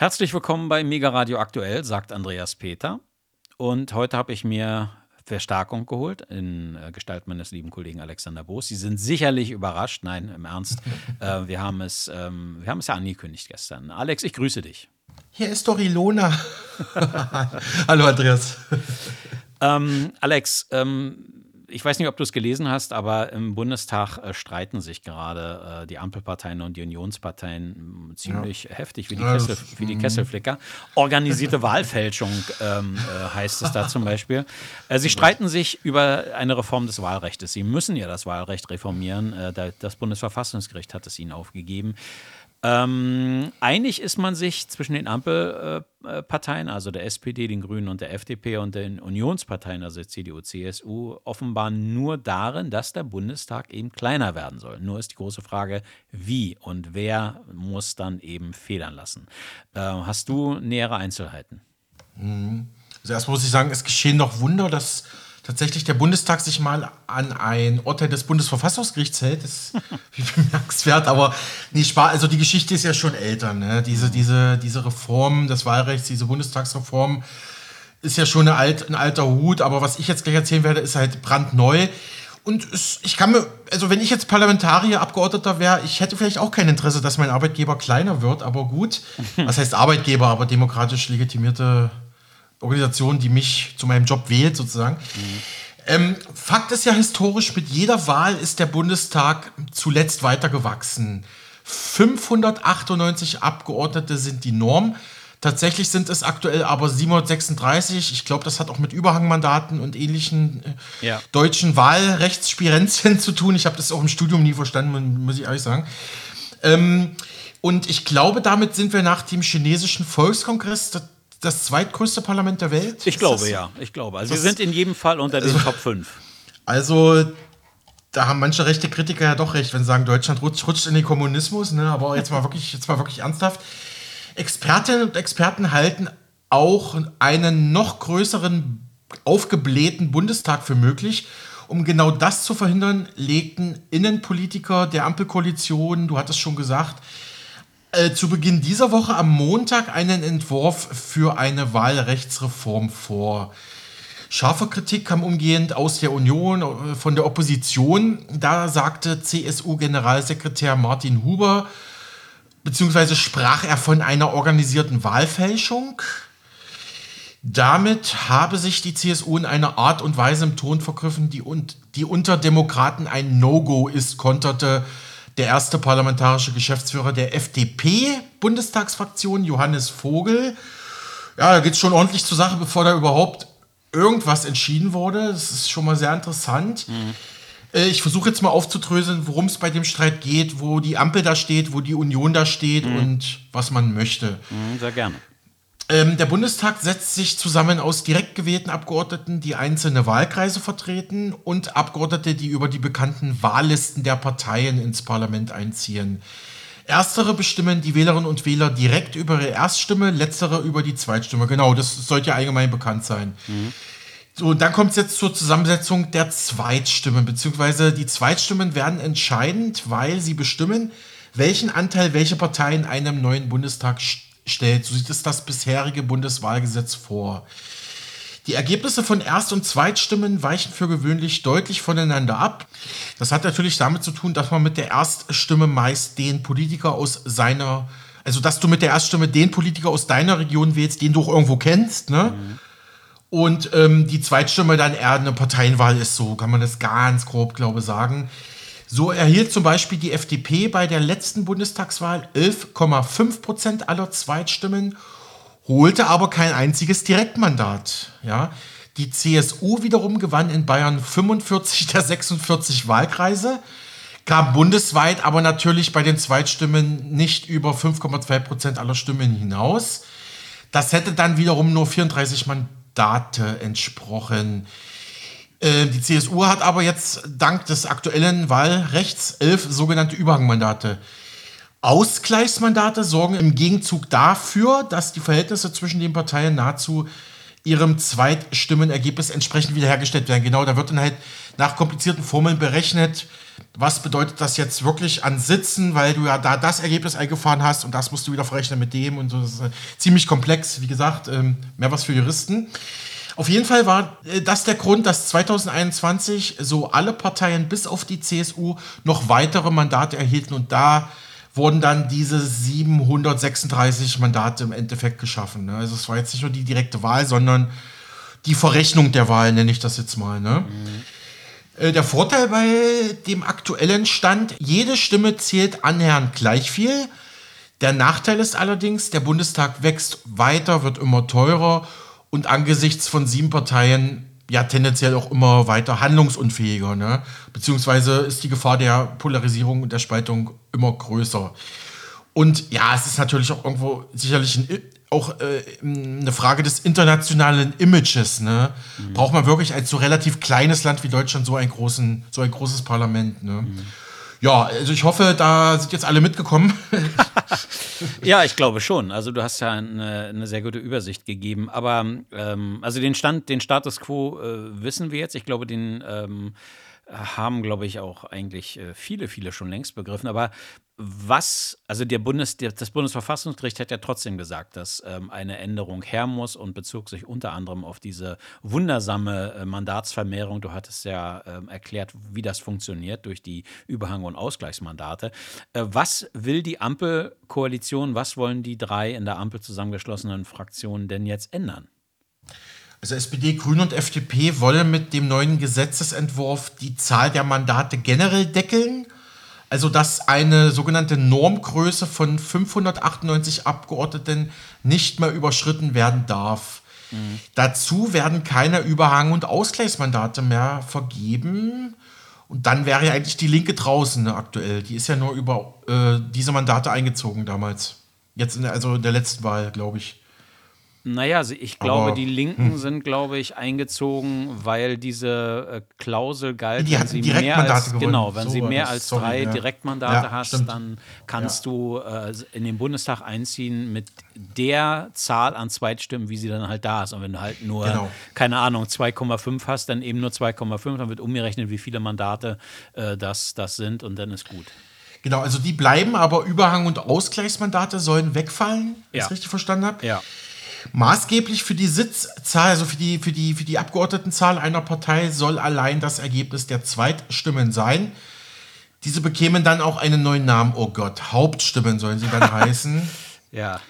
Herzlich willkommen bei Mega Radio Aktuell, sagt Andreas Peter. Und heute habe ich mir Verstärkung geholt in äh, Gestalt meines lieben Kollegen Alexander Boos. Sie sind sicherlich überrascht. Nein, im Ernst. äh, wir, haben es, ähm, wir haben es ja angekündigt gestern. Alex, ich grüße dich. Hier ist doch Ilona. Hallo Andreas. Ähm, Alex, ähm, ich weiß nicht, ob du es gelesen hast, aber im Bundestag äh, streiten sich gerade äh, die Ampelparteien und die Unionsparteien ziemlich ja. heftig, wie die, Kessel, wie die Kesselflicker. Organisierte Wahlfälschung ähm, äh, heißt es da zum Beispiel. Äh, sie streiten sich über eine Reform des Wahlrechts. Sie müssen ja das Wahlrecht reformieren. Äh, das Bundesverfassungsgericht hat es ihnen aufgegeben. Ähm, einig ist man sich zwischen den Ampelparteien, also der SPD, den Grünen und der FDP und den Unionsparteien, also CDU, CSU, offenbar nur darin, dass der Bundestag eben kleiner werden soll. Nur ist die große Frage, wie und wer muss dann eben federn lassen. Äh, hast du nähere Einzelheiten? Mhm. Also erst muss ich sagen, es geschehen noch Wunder, dass tatsächlich der Bundestag sich mal an ein Urteil des Bundesverfassungsgerichts hält. Das ist wie bemerkenswert, aber nee, also die Geschichte ist ja schon älter. Ne? Diese, diese, diese Reform des Wahlrechts, diese Bundestagsreform ist ja schon alt, ein alter Hut, aber was ich jetzt gleich erzählen werde, ist halt brandneu. Und es, ich kann mir, also wenn ich jetzt Parlamentarier, Abgeordneter wäre, ich hätte vielleicht auch kein Interesse, dass mein Arbeitgeber kleiner wird, aber gut. Was heißt Arbeitgeber, aber demokratisch legitimierte Organisation, die mich zu meinem Job wählt, sozusagen. Mhm. Ähm, Fakt ist ja historisch, mit jeder Wahl ist der Bundestag zuletzt weitergewachsen. 598 Abgeordnete sind die Norm. Tatsächlich sind es aktuell aber 736. Ich glaube, das hat auch mit Überhangmandaten und ähnlichen äh, ja. deutschen Wahlrechtsspirenzien zu tun. Ich habe das auch im Studium nie verstanden, muss ich ehrlich sagen. Ähm, und ich glaube, damit sind wir nach dem chinesischen Volkskongress das zweitgrößte Parlament der Welt? Ich glaube, ja. Ich glaube. Also, wir sind in jedem Fall unter den also, Top 5. Also, da haben manche rechte Kritiker ja doch recht, wenn sie sagen, Deutschland rutscht, rutscht in den Kommunismus. Ne? Aber jetzt mal, wirklich, jetzt mal wirklich ernsthaft. Expertinnen und Experten halten auch einen noch größeren, aufgeblähten Bundestag für möglich. Um genau das zu verhindern, legten Innenpolitiker der Ampelkoalition, du hattest schon gesagt, äh, zu Beginn dieser Woche am Montag einen Entwurf für eine Wahlrechtsreform vor. Scharfe Kritik kam umgehend aus der Union, äh, von der Opposition. Da sagte CSU-Generalsekretär Martin Huber, beziehungsweise sprach er von einer organisierten Wahlfälschung. Damit habe sich die CSU in einer Art und Weise im Ton vergriffen, die, die unter Demokraten ein No-Go ist, konterte der erste parlamentarische Geschäftsführer der FDP-Bundestagsfraktion, Johannes Vogel. Ja, da geht es schon ordentlich zur Sache, bevor da überhaupt irgendwas entschieden wurde. Das ist schon mal sehr interessant. Mhm. Ich versuche jetzt mal aufzudröseln, worum es bei dem Streit geht, wo die Ampel da steht, wo die Union da steht mhm. und was man möchte. Mhm, sehr gerne. Ähm, der Bundestag setzt sich zusammen aus direkt gewählten Abgeordneten, die einzelne Wahlkreise vertreten, und Abgeordnete, die über die bekannten Wahllisten der Parteien ins Parlament einziehen. Erstere bestimmen die Wählerinnen und Wähler direkt über ihre Erststimme, letztere über die Zweitstimme. Genau, das sollte ja allgemein bekannt sein. Mhm. So, und dann kommt es jetzt zur Zusammensetzung der Zweitstimmen, beziehungsweise die Zweitstimmen werden entscheidend, weil sie bestimmen, welchen Anteil welche Partei in einem neuen Bundestag stellt. So sieht es das bisherige Bundeswahlgesetz vor. Die Ergebnisse von Erst- und Zweitstimmen weichen für gewöhnlich deutlich voneinander ab. Das hat natürlich damit zu tun, dass man mit der Erststimme meist den Politiker aus seiner, also dass du mit der Erststimme den Politiker aus deiner Region wählst, den du auch irgendwo kennst, ne? Mhm. Und ähm, die Zweitstimme dann eher eine Parteienwahl ist, so kann man das ganz grob, glaube ich, sagen. So erhielt zum Beispiel die FDP bei der letzten Bundestagswahl 11,5 Prozent aller Zweitstimmen, holte aber kein einziges Direktmandat. Ja. Die CSU wiederum gewann in Bayern 45 der 46 Wahlkreise, kam bundesweit aber natürlich bei den Zweitstimmen nicht über 5,2 Prozent aller Stimmen hinaus. Das hätte dann wiederum nur 34 Mandate entsprochen. Äh, die CSU hat aber jetzt dank des aktuellen Wahlrechts elf sogenannte Überhangmandate. Ausgleichsmandate sorgen im Gegenzug dafür, dass die Verhältnisse zwischen den Parteien nahezu ihrem Zweitstimmenergebnis entsprechend wiederhergestellt werden. Genau, da wird dann halt nach komplizierten Formeln berechnet, was bedeutet das jetzt wirklich an Sitzen, weil du ja da das Ergebnis eingefahren hast und das musst du wieder verrechnen mit dem und so. Das ist ziemlich komplex, wie gesagt, ähm, mehr was für Juristen. Auf jeden Fall war äh, das der Grund, dass 2021 so alle Parteien bis auf die CSU noch weitere Mandate erhielten und da wurden dann diese 736 Mandate im Endeffekt geschaffen. Ne? Also es war jetzt nicht nur die direkte Wahl, sondern die Verrechnung der Wahl, nenne ich das jetzt mal. Ne? Mhm. Der Vorteil bei dem aktuellen Stand, jede Stimme zählt annähernd gleich viel. Der Nachteil ist allerdings, der Bundestag wächst weiter, wird immer teurer und angesichts von sieben Parteien ja tendenziell auch immer weiter handlungsunfähiger. Ne? Beziehungsweise ist die Gefahr der Polarisierung und der Spaltung immer größer. Und ja, es ist natürlich auch irgendwo sicherlich ein, auch äh, eine Frage des internationalen Images. Ne? Mhm. Braucht man wirklich als so relativ kleines Land wie Deutschland so, einen großen, so ein großes Parlament? Ne? Mhm. Ja, also ich hoffe, da sind jetzt alle mitgekommen. ja, ich glaube schon. Also du hast ja eine, eine sehr gute Übersicht gegeben. Aber ähm, also den Stand, den Status quo äh, wissen wir jetzt. Ich glaube, den ähm, haben, glaube ich, auch eigentlich äh, viele, viele schon längst begriffen. Aber was, also der Bundes, das Bundesverfassungsgericht hat ja trotzdem gesagt, dass ähm, eine Änderung her muss und bezog sich unter anderem auf diese wundersame äh, Mandatsvermehrung. Du hattest ja ähm, erklärt, wie das funktioniert durch die Überhang- und Ausgleichsmandate. Äh, was will die Ampelkoalition, was wollen die drei in der Ampel zusammengeschlossenen Fraktionen denn jetzt ändern? Also SPD, Grüne und FDP wollen mit dem neuen Gesetzesentwurf die Zahl der Mandate generell deckeln. Also dass eine sogenannte Normgröße von 598 Abgeordneten nicht mehr überschritten werden darf. Mhm. Dazu werden keine Überhang- und Ausgleichsmandate mehr vergeben. Und dann wäre ja eigentlich die Linke draußen ne, aktuell. Die ist ja nur über äh, diese Mandate eingezogen damals. Jetzt in der, also in der letzten Wahl, glaube ich. Naja, ich glaube, Aber, die Linken hm. sind, glaube ich, eingezogen, weil diese äh, Klausel galt, die wenn sie mehr als, gewonnen. genau, wenn so, sie mehr als sorry, drei ja. Direktmandate ja, hast, stimmt. dann kannst ja. du äh, in den Bundestag einziehen mit der Zahl an Zweitstimmen, wie sie dann halt da ist. Und wenn du halt nur, genau. keine Ahnung, 2,5 hast, dann eben nur 2,5, dann wird umgerechnet, wie viele Mandate äh, das, das sind und dann ist gut. Genau, also die bleiben, aber Überhang- und Ausgleichsmandate sollen wegfallen, wenn ich es richtig verstanden habe. Ja. Maßgeblich für die Sitzzahl, also für die, für, die, für die Abgeordnetenzahl einer Partei, soll allein das Ergebnis der Zweitstimmen sein. Diese bekämen dann auch einen neuen Namen. Oh Gott, Hauptstimmen sollen sie dann heißen. Ja.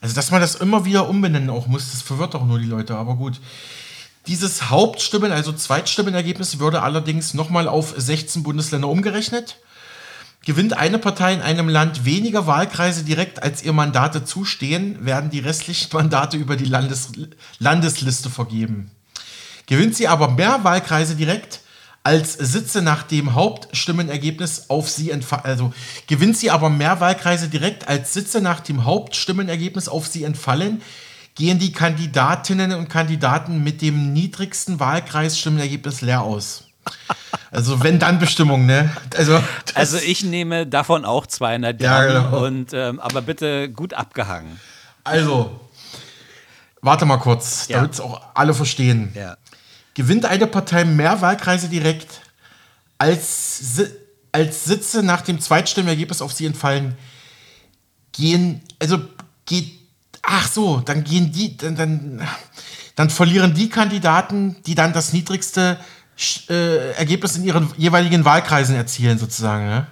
Also, dass man das immer wieder umbenennen auch muss, das verwirrt auch nur die Leute, aber gut. Dieses Hauptstimmen, also Zweitstimmenergebnis, würde allerdings nochmal auf 16 Bundesländer umgerechnet. Gewinnt eine Partei in einem Land weniger Wahlkreise direkt, als ihr Mandate zustehen, werden die restlichen Mandate über die Landes Landesliste vergeben. Gewinnt sie aber mehr Wahlkreise direkt, als Sitze nach dem Hauptstimmenergebnis auf sie entfallen. Also gewinnt sie aber mehr Wahlkreise direkt, als Sitze nach dem Hauptstimmenergebnis auf sie entfallen, gehen die Kandidatinnen und Kandidaten mit dem niedrigsten Wahlkreisstimmenergebnis leer aus. Also wenn dann Bestimmung, ne? Also, also ich nehme davon auch 200 Gramm, ja, genau. und, ähm, aber bitte gut abgehangen. Also, warte mal kurz, ja. damit es auch alle verstehen. Ja. Gewinnt eine Partei mehr Wahlkreise direkt, als, als Sitze nach dem Zweitstimmenergebnis auf sie entfallen, gehen, also geht, ach so, dann gehen die, dann, dann, dann verlieren die Kandidaten, die dann das niedrigste äh, Ergebnis in ihren jeweiligen Wahlkreisen erzielen, sozusagen. Ne?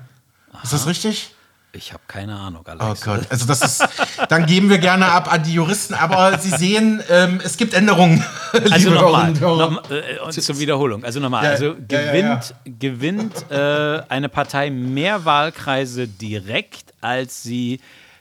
Ist das richtig? Ich habe keine Ahnung, Alex. Oh Gott, also das ist, dann geben wir gerne ab an die Juristen, aber Sie sehen, ähm, es gibt Änderungen. Also nochmal, noch, äh, zur Wiederholung. Also nochmal, ja, also gewinnt, ja, ja, gewinnt äh, eine Partei mehr Wahlkreise direkt, als sie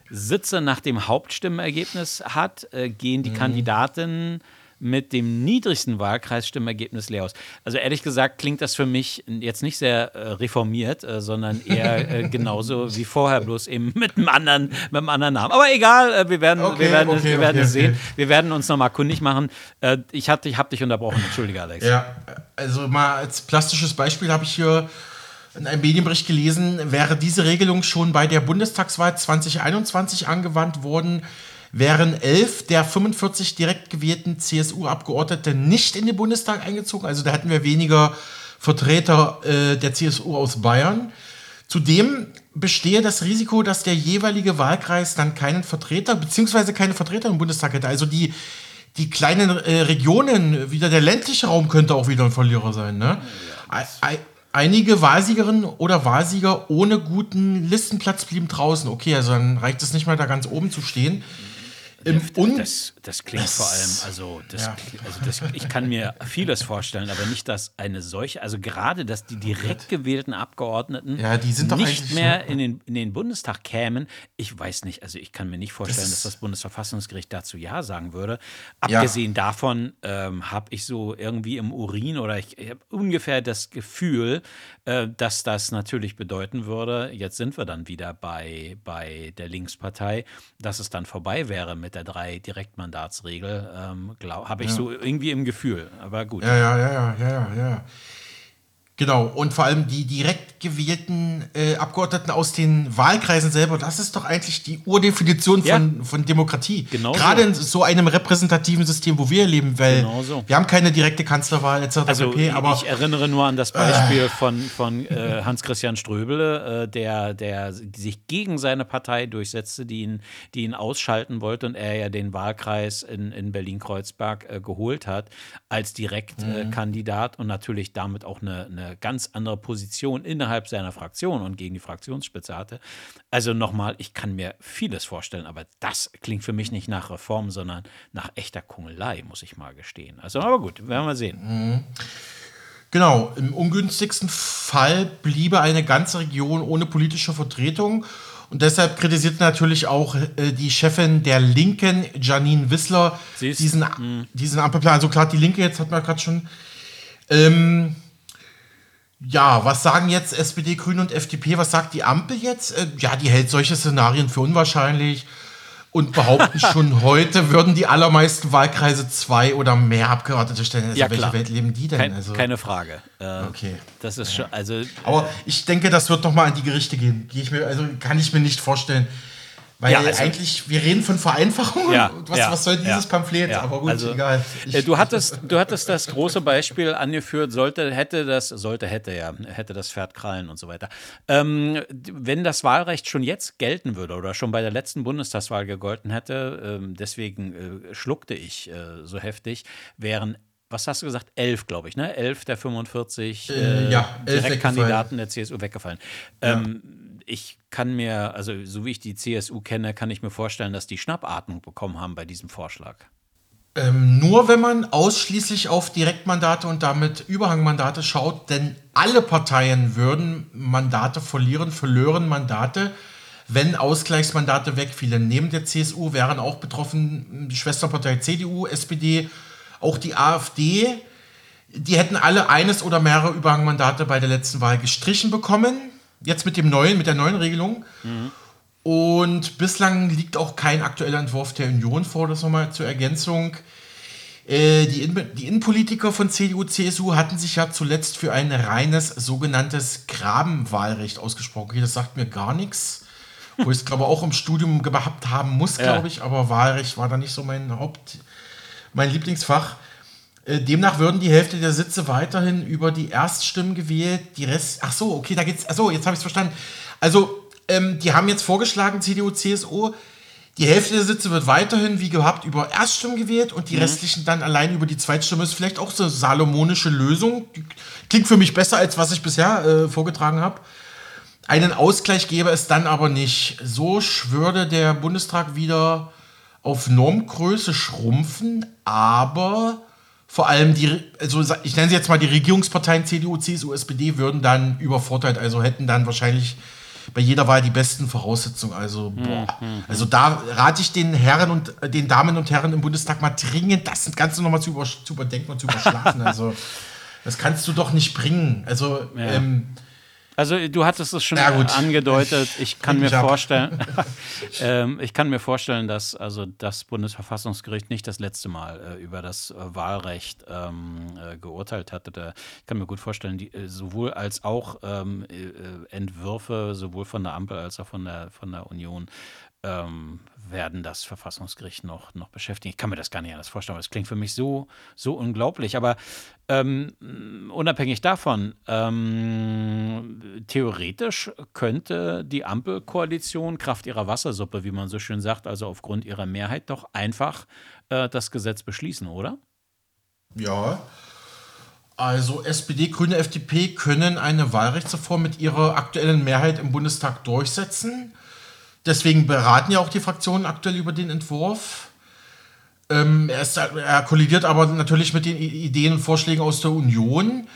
Sitze nach dem Hauptstimmenergebnis hat, äh, gehen die mhm. Kandidatinnen mit dem niedrigsten Wahlkreisstimmergebnis leer aus. Also ehrlich gesagt klingt das für mich jetzt nicht sehr äh, reformiert, äh, sondern eher äh, genauso wie vorher, bloß eben mit einem anderen, mit einem anderen Namen. Aber egal, äh, wir werden, okay, wir werden, okay, es, wir werden okay, es sehen. Wir werden uns nochmal kundig machen. Äh, ich habe ich hab dich unterbrochen, entschuldige Alex. Ja, also mal als plastisches Beispiel habe ich hier in einem Medienbericht gelesen, wäre diese Regelung schon bei der Bundestagswahl 2021 angewandt worden, wären elf der 45 direkt gewählten CSU-Abgeordnete nicht in den Bundestag eingezogen. Also da hätten wir weniger Vertreter äh, der CSU aus Bayern. Zudem bestehe das Risiko, dass der jeweilige Wahlkreis dann keinen Vertreter bzw. keine Vertreter im Bundestag hätte. Also die, die kleinen äh, Regionen, wieder der ländliche Raum könnte auch wieder ein Verlierer sein. Ne? Ja, Einige Wahlsiegerinnen oder Wahlsieger ohne guten Listenplatz blieben draußen. Okay, also dann reicht es nicht mehr, da ganz oben zu stehen. Im und das, das klingt vor allem, also, das, ja. also das, ich kann mir vieles vorstellen, aber nicht, dass eine solche, also gerade, dass die direkt gewählten Abgeordneten ja, nicht mehr in den, in den Bundestag kämen. Ich weiß nicht, also ich kann mir nicht vorstellen, das dass das Bundesverfassungsgericht dazu Ja sagen würde. Abgesehen ja. davon ähm, habe ich so irgendwie im Urin oder ich, ich habe ungefähr das Gefühl, äh, dass das natürlich bedeuten würde, jetzt sind wir dann wieder bei, bei der Linkspartei, dass es dann vorbei wäre mit der drei Direktmandatsregel, ähm, habe ich ja. so irgendwie im Gefühl. Aber gut. Ja, ja, ja, ja, ja, ja. Genau, und vor allem die direkt gewählten äh, Abgeordneten aus den Wahlkreisen selber, das ist doch eigentlich die Urdefinition von, ja. von Demokratie. Genau Gerade so. in so einem repräsentativen System, wo wir leben, weil genau so. wir haben keine direkte Kanzlerwahl etc. Also pp, aber ich erinnere nur an das Beispiel äh. von, von äh, Hans-Christian Ströbele, äh, der, der sich gegen seine Partei durchsetzte, die ihn, die ihn ausschalten wollte und er ja den Wahlkreis in, in Berlin-Kreuzberg äh, geholt hat als Direktkandidat mhm. und natürlich damit auch eine, eine ganz andere Position innerhalb seiner Fraktion und gegen die Fraktionsspitze hatte. Also nochmal, ich kann mir vieles vorstellen, aber das klingt für mich nicht nach Reform, sondern nach echter Kungelei, muss ich mal gestehen. Also, aber gut, werden wir sehen. Mhm. Genau, im ungünstigsten Fall bliebe eine ganze Region ohne politische Vertretung. Und deshalb kritisiert natürlich auch äh, die Chefin der Linken, Janine Wissler, diesen, mhm. diesen Ampelplan. Also klar, die Linke, jetzt hat man gerade schon. Ähm, ja, was sagen jetzt SPD, Grüne und FDP? Was sagt die Ampel jetzt? Äh, ja, die hält solche Szenarien für unwahrscheinlich und behaupten schon heute würden die allermeisten Wahlkreise zwei oder mehr Abgeordnete stellen. Also ja, welche Welt leben die denn? Kein, also, keine Frage. Äh, okay. Das ist schon, also. Aber ich denke, das wird noch mal an die Gerichte gehen. Gehe ich mir, also kann ich mir nicht vorstellen. Weil ja, also, eigentlich, wir reden von Vereinfachung. Ja, was, ja, was soll dieses Pamphlet? Aber gut, also, egal. Ich äh, du, hattest, du hattest das große Beispiel angeführt, sollte, hätte das, sollte, hätte ja, hätte das Pferd krallen und so weiter. Ähm, wenn das Wahlrecht schon jetzt gelten würde oder schon bei der letzten Bundestagswahl gegolten hätte, äh, deswegen äh, schluckte ich äh, so heftig, wären was hast du gesagt? Elf, glaube ich, ne? Elf der 45 äh, ja, Direktkandidaten der CSU weggefallen. Ähm, ich kann mir, also so wie ich die CSU kenne, kann ich mir vorstellen, dass die Schnappatmung bekommen haben bei diesem Vorschlag. Ähm, nur wenn man ausschließlich auf Direktmandate und damit Überhangmandate schaut, denn alle Parteien würden Mandate verlieren, verlören Mandate, wenn Ausgleichsmandate wegfielen. Neben der CSU wären auch betroffen die Schwesterpartei CDU, SPD, auch die AfD. Die hätten alle eines oder mehrere Überhangmandate bei der letzten Wahl gestrichen bekommen jetzt mit dem neuen, mit der neuen Regelung. Mhm. Und bislang liegt auch kein aktueller Entwurf der Union vor, das nochmal zur Ergänzung. Äh, die, In die Innenpolitiker von CDU, CSU hatten sich ja zuletzt für ein reines sogenanntes Grabenwahlrecht ausgesprochen. Okay, das sagt mir gar nichts. Wo ich es, glaube auch im Studium gehabt haben muss, glaube ja. ich, aber Wahlrecht war da nicht so mein Haupt, mein Lieblingsfach. Äh, demnach würden die Hälfte der Sitze weiterhin über die Erststimmen gewählt, die Rest. Ach so, okay, da geht's. Ach so, jetzt habe ich es verstanden. Also, ähm, die haben jetzt vorgeschlagen, CDU, CSU, die Hälfte der Sitze wird weiterhin wie gehabt über Erststimmen gewählt und die mhm. restlichen dann allein über die Zweitstimme. Ist vielleicht auch so eine salomonische Lösung. Klingt für mich besser, als was ich bisher äh, vorgetragen habe. Einen Ausgleich gäbe es dann aber nicht. So würde der Bundestag wieder auf Normgröße schrumpfen, aber vor allem die, also ich nenne sie jetzt mal die Regierungsparteien CDU, CSU, SPD würden dann übervorteilt, also hätten dann wahrscheinlich bei jeder Wahl die besten Voraussetzungen. Also, boah. Hm, also da rate ich den Herren und äh, den Damen und Herren im Bundestag mal dringend, das Ganze nochmal zu, über, zu überdenken und zu überschlafen. also, das kannst du doch nicht bringen. Also, ja. ähm, also du hattest es schon angedeutet. Ich kann mir vorstellen, ähm, ich kann mir vorstellen, dass also das Bundesverfassungsgericht nicht das letzte Mal äh, über das äh, Wahlrecht ähm, äh, geurteilt hatte. Da, ich kann mir gut vorstellen, die, äh, sowohl als auch ähm, äh, Entwürfe, sowohl von der Ampel als auch von der von der Union ähm, werden das Verfassungsgericht noch, noch beschäftigen. Ich kann mir das gar nicht anders vorstellen, aber es klingt für mich so, so unglaublich. Aber ähm, unabhängig davon, ähm, theoretisch könnte die Ampelkoalition Kraft ihrer Wassersuppe, wie man so schön sagt, also aufgrund ihrer Mehrheit, doch einfach äh, das Gesetz beschließen, oder? Ja. Also SPD, Grüne, FDP können eine Wahlrechtsreform mit ihrer aktuellen Mehrheit im Bundestag durchsetzen. Deswegen beraten ja auch die Fraktionen aktuell über den Entwurf. Ähm, er, ist, er, kollidiert aber natürlich mit den Ideen und Vorschlägen aus der Union.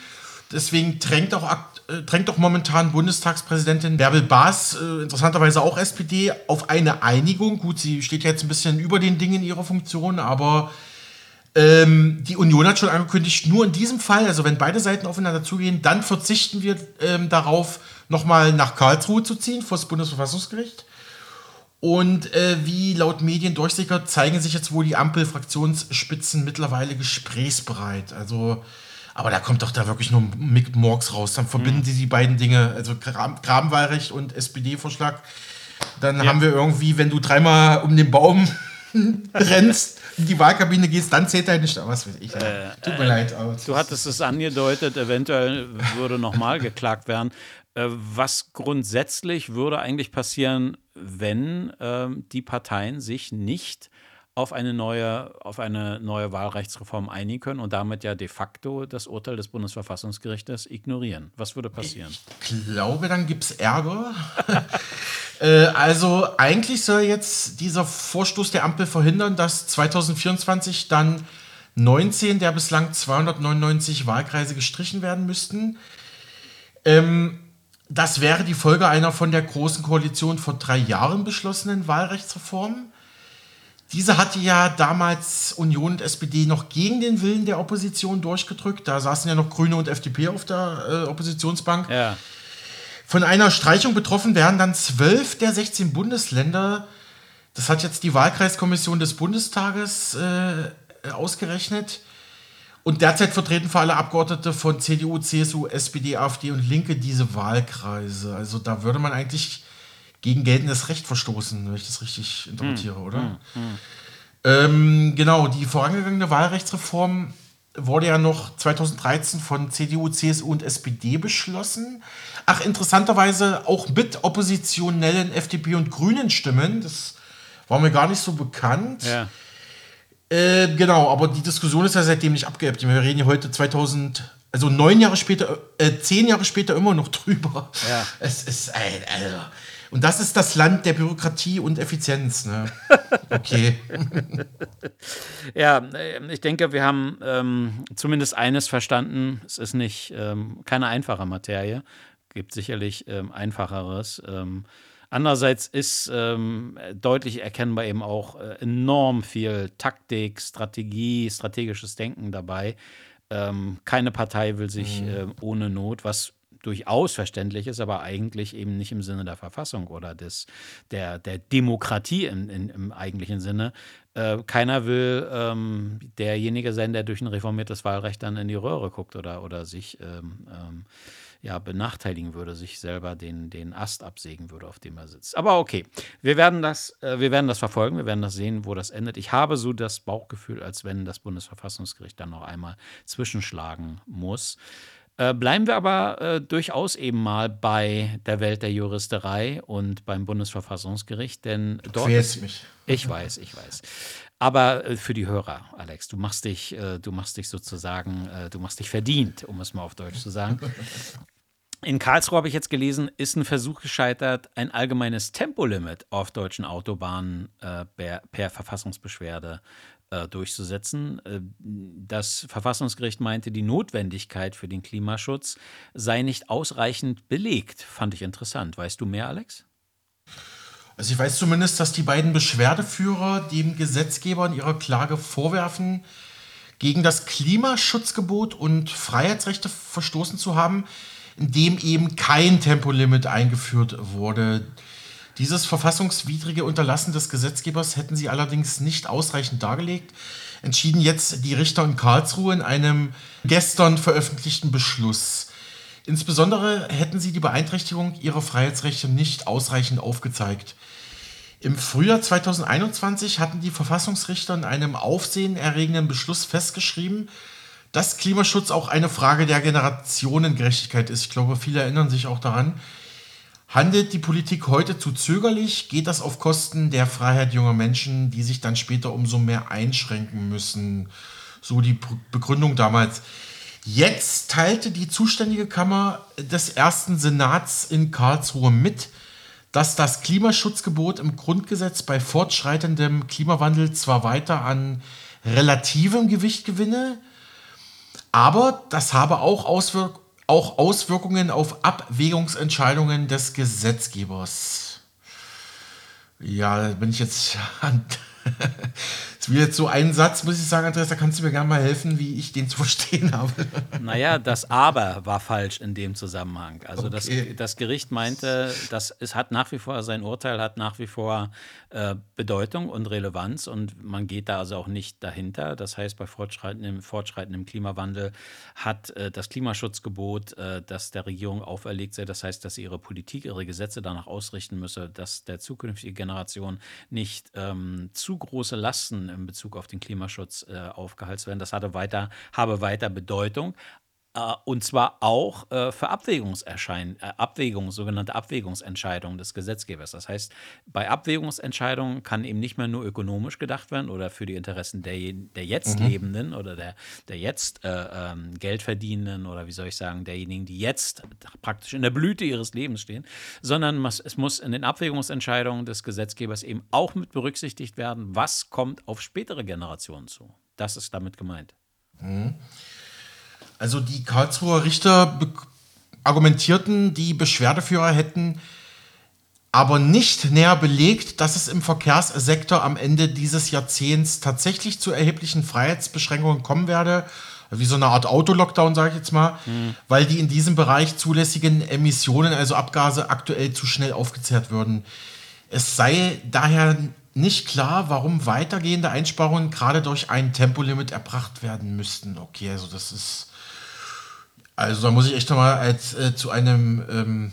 Deswegen drängt auch, äh, drängt auch momentan Bundestagspräsidentin Bärbel Baas, äh, interessanterweise auch SPD, auf eine Einigung. Gut, sie steht jetzt ein bisschen über den Dingen in ihrer Funktion, aber ähm, die Union hat schon angekündigt, nur in diesem Fall, also wenn beide Seiten aufeinander zugehen, dann verzichten wir ähm, darauf, nochmal nach Karlsruhe zu ziehen, vor das Bundesverfassungsgericht. Und äh, wie laut Medien durchsickert, zeigen sich jetzt wohl die Ampel-Fraktionsspitzen mittlerweile gesprächsbereit. Also, aber da kommt doch da wirklich nur Mick Morgs raus. Dann verbinden mhm. sie die beiden Dinge, also Grabenwahlrecht und SPD-Vorschlag. Dann ja. haben wir irgendwie, wenn du dreimal um den Baum rennst, in die Wahlkabine gehst, dann zählt er nicht. Was weiß ich. Äh, Tut mir äh, leid. du hattest es angedeutet, eventuell würde nochmal geklagt werden. Äh, was grundsätzlich würde eigentlich passieren, wenn ähm, die Parteien sich nicht auf eine neue, auf eine neue Wahlrechtsreform einigen können und damit ja de facto das Urteil des Bundesverfassungsgerichtes ignorieren. Was würde passieren? Ich glaube, dann gibt es Ärger. äh, also eigentlich soll jetzt dieser Vorstoß der Ampel verhindern, dass 2024 dann 19 der bislang 299 Wahlkreise gestrichen werden müssten. Ähm, das wäre die Folge einer von der Großen Koalition vor drei Jahren beschlossenen Wahlrechtsreform. Diese hatte ja damals Union und SPD noch gegen den Willen der Opposition durchgedrückt. Da saßen ja noch Grüne und FDP auf der äh, Oppositionsbank. Ja. Von einer Streichung betroffen wären dann zwölf der 16 Bundesländer. Das hat jetzt die Wahlkreiskommission des Bundestages äh, ausgerechnet. Und derzeit vertreten für alle Abgeordnete von CDU, CSU, SPD, AfD und Linke diese Wahlkreise. Also da würde man eigentlich gegen geltendes Recht verstoßen, wenn ich das richtig interpretiere, mm, oder? Mm, mm. Ähm, genau, die vorangegangene Wahlrechtsreform wurde ja noch 2013 von CDU, CSU und SPD beschlossen. Ach, interessanterweise auch mit oppositionellen FDP und Grünen Stimmen. Das war mir gar nicht so bekannt. Ja. Äh, genau, aber die Diskussion ist ja seitdem nicht abgeebbt. Wir reden ja heute 2000, also neun Jahre später, äh, zehn Jahre später immer noch drüber. Ja. Es ist, ein, also. Und das ist das Land der Bürokratie und Effizienz. Ne? Okay. ja, äh, ich denke, wir haben ähm, zumindest eines verstanden. Es ist nicht ähm, keine einfache Materie. Gibt sicherlich ähm, einfacheres. Andererseits ist ähm, deutlich erkennbar eben auch äh, enorm viel Taktik, Strategie, strategisches Denken dabei. Ähm, keine Partei will sich mhm. äh, ohne Not, was durchaus verständlich ist, aber eigentlich eben nicht im Sinne der Verfassung oder des, der, der Demokratie in, in, im eigentlichen Sinne. Äh, keiner will ähm, derjenige sein, der durch ein reformiertes Wahlrecht dann in die Röhre guckt oder, oder sich ähm, ähm, ja, benachteiligen würde, sich selber den, den Ast absägen würde, auf dem er sitzt. Aber okay, wir werden, das, äh, wir werden das verfolgen, wir werden das sehen, wo das endet. Ich habe so das Bauchgefühl, als wenn das Bundesverfassungsgericht dann noch einmal zwischenschlagen muss. Äh, bleiben wir aber äh, durchaus eben mal bei der Welt der Juristerei und beim Bundesverfassungsgericht, denn dort. Ist, mich. Ich weiß, ich weiß. Aber äh, für die Hörer, Alex, du machst dich, äh, du machst dich sozusagen, äh, du machst dich verdient, um es mal auf Deutsch zu sagen. In Karlsruhe habe ich jetzt gelesen, ist ein Versuch gescheitert, ein allgemeines Tempolimit auf deutschen Autobahnen per, per, Verfassungsbeschwerde durchzusetzen. Das Verfassungsgericht meinte, die Notwendigkeit für den Klimaschutz sei nicht ausreichend belegt. Fand ich interessant. Weißt du mehr, Alex? Also ich weiß zumindest, dass die beiden Beschwerdeführer dem Gesetzgeber in ihrer Klage vorwerfen, gegen das Klimaschutzgebot und Freiheitsrechte verstoßen zu haben, indem eben kein Tempolimit eingeführt wurde. Dieses verfassungswidrige Unterlassen des Gesetzgebers hätten sie allerdings nicht ausreichend dargelegt, entschieden jetzt die Richter in Karlsruhe in einem gestern veröffentlichten Beschluss. Insbesondere hätten sie die Beeinträchtigung ihrer Freiheitsrechte nicht ausreichend aufgezeigt. Im Frühjahr 2021 hatten die Verfassungsrichter in einem aufsehenerregenden Beschluss festgeschrieben, dass Klimaschutz auch eine Frage der Generationengerechtigkeit ist. Ich glaube, viele erinnern sich auch daran. Handelt die Politik heute zu zögerlich? Geht das auf Kosten der Freiheit junger Menschen, die sich dann später umso mehr einschränken müssen? So die Begründung damals. Jetzt teilte die zuständige Kammer des ersten Senats in Karlsruhe mit, dass das Klimaschutzgebot im Grundgesetz bei fortschreitendem Klimawandel zwar weiter an relativem Gewicht gewinne, aber das habe auch, Auswirk auch Auswirkungen auf Abwägungsentscheidungen des Gesetzgebers. Ja, bin ich jetzt an Das wird jetzt so ein Satz, muss ich sagen, Andreas, da kannst du mir gerne mal helfen, wie ich den zu verstehen habe. Naja, das Aber war falsch in dem Zusammenhang. Also okay. das, das Gericht meinte, dass es hat nach wie vor, sein Urteil hat nach wie vor äh, Bedeutung und Relevanz und man geht da also auch nicht dahinter. Das heißt, bei fortschreitendem, fortschreitendem Klimawandel hat äh, das Klimaschutzgebot, äh, das der Regierung auferlegt sei, das heißt, dass sie ihre Politik, ihre Gesetze danach ausrichten müsse, dass der zukünftige Generation nicht ähm, zu große Lasten in Bezug auf den Klimaschutz äh, aufgehalst werden. Das hatte weiter, habe weiter Bedeutung. Äh, und zwar auch äh, für Abwägungserschein äh, Abwägungen, sogenannte Abwägungsentscheidungen des Gesetzgebers. Das heißt, bei Abwägungsentscheidungen kann eben nicht mehr nur ökonomisch gedacht werden oder für die Interessen der, der jetzt mhm. Lebenden oder der, der jetzt äh, ähm, Geldverdienenden oder wie soll ich sagen, derjenigen, die jetzt praktisch in der Blüte ihres Lebens stehen, sondern es muss in den Abwägungsentscheidungen des Gesetzgebers eben auch mit berücksichtigt werden, was kommt auf spätere Generationen zu. Das ist damit gemeint. Mhm. Also die Karlsruher Richter argumentierten, die Beschwerdeführer hätten aber nicht näher belegt, dass es im Verkehrssektor am Ende dieses Jahrzehnts tatsächlich zu erheblichen Freiheitsbeschränkungen kommen werde, wie so eine Art Autolockdown, sage ich jetzt mal, mhm. weil die in diesem Bereich zulässigen Emissionen, also Abgase, aktuell zu schnell aufgezehrt würden. Es sei daher nicht klar, warum weitergehende Einsparungen gerade durch ein Tempolimit erbracht werden müssten. Okay, also das ist also da muss ich echt nochmal als äh, zu einem ähm,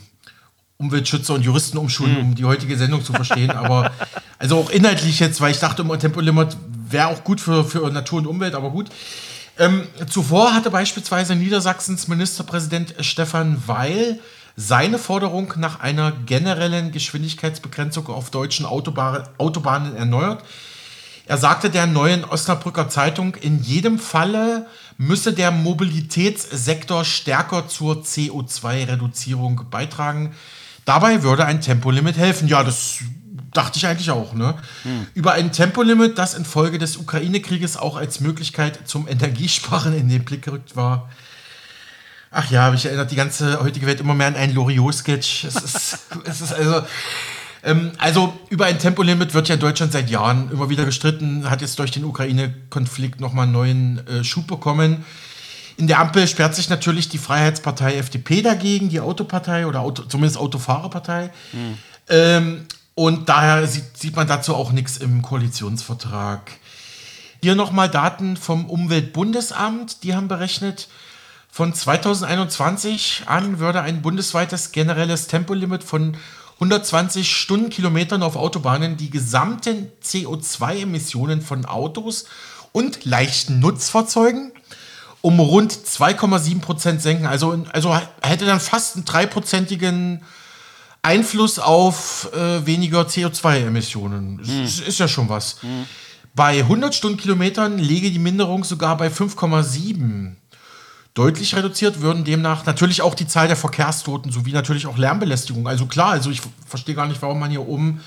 Umweltschützer und Juristen umschulen, mhm. um die heutige Sendung zu verstehen. Aber also auch inhaltlich jetzt, weil ich dachte, immer Tempolimit wäre auch gut für, für Natur und Umwelt, aber gut. Ähm, zuvor hatte beispielsweise Niedersachsens Ministerpräsident Stefan Weil seine Forderung nach einer generellen Geschwindigkeitsbegrenzung auf deutschen Autobahnen, Autobahnen erneuert. Er sagte der neuen Osnabrücker Zeitung, in jedem Falle müsse der Mobilitätssektor stärker zur CO2-Reduzierung beitragen. Dabei würde ein Tempolimit helfen. Ja, das dachte ich eigentlich auch. Ne? Hm. Über ein Tempolimit, das infolge des Ukraine-Krieges auch als Möglichkeit zum Energiesparen in den Blick gerückt war. Ach ja, mich erinnert die ganze heutige Welt immer mehr an einen Loriot-Sketch. Es ist, es ist also ähm, also über ein Tempolimit wird ja in Deutschland seit Jahren immer wieder gestritten, hat jetzt durch den Ukraine-Konflikt nochmal einen neuen äh, Schub bekommen. In der Ampel sperrt sich natürlich die Freiheitspartei FDP dagegen, die Autopartei oder Auto, zumindest Autofahrerpartei. Mhm. Ähm, und daher sieht, sieht man dazu auch nichts im Koalitionsvertrag. Hier nochmal Daten vom Umweltbundesamt. Die haben berechnet, von 2021 an würde ein bundesweites generelles Tempolimit von 120 Stundenkilometern auf Autobahnen die gesamten CO2-Emissionen von Autos und leichten Nutzfahrzeugen um rund 2,7 Prozent senken. Also, also hätte dann fast einen dreiprozentigen Einfluss auf äh, weniger CO2-Emissionen. Hm. Ist, ist, ja schon was. Hm. Bei 100 Stundenkilometern liege die Minderung sogar bei 5,7 deutlich reduziert würden demnach natürlich auch die Zahl der Verkehrstoten sowie natürlich auch Lärmbelästigung. Also klar, also ich verstehe gar nicht, warum man hier oben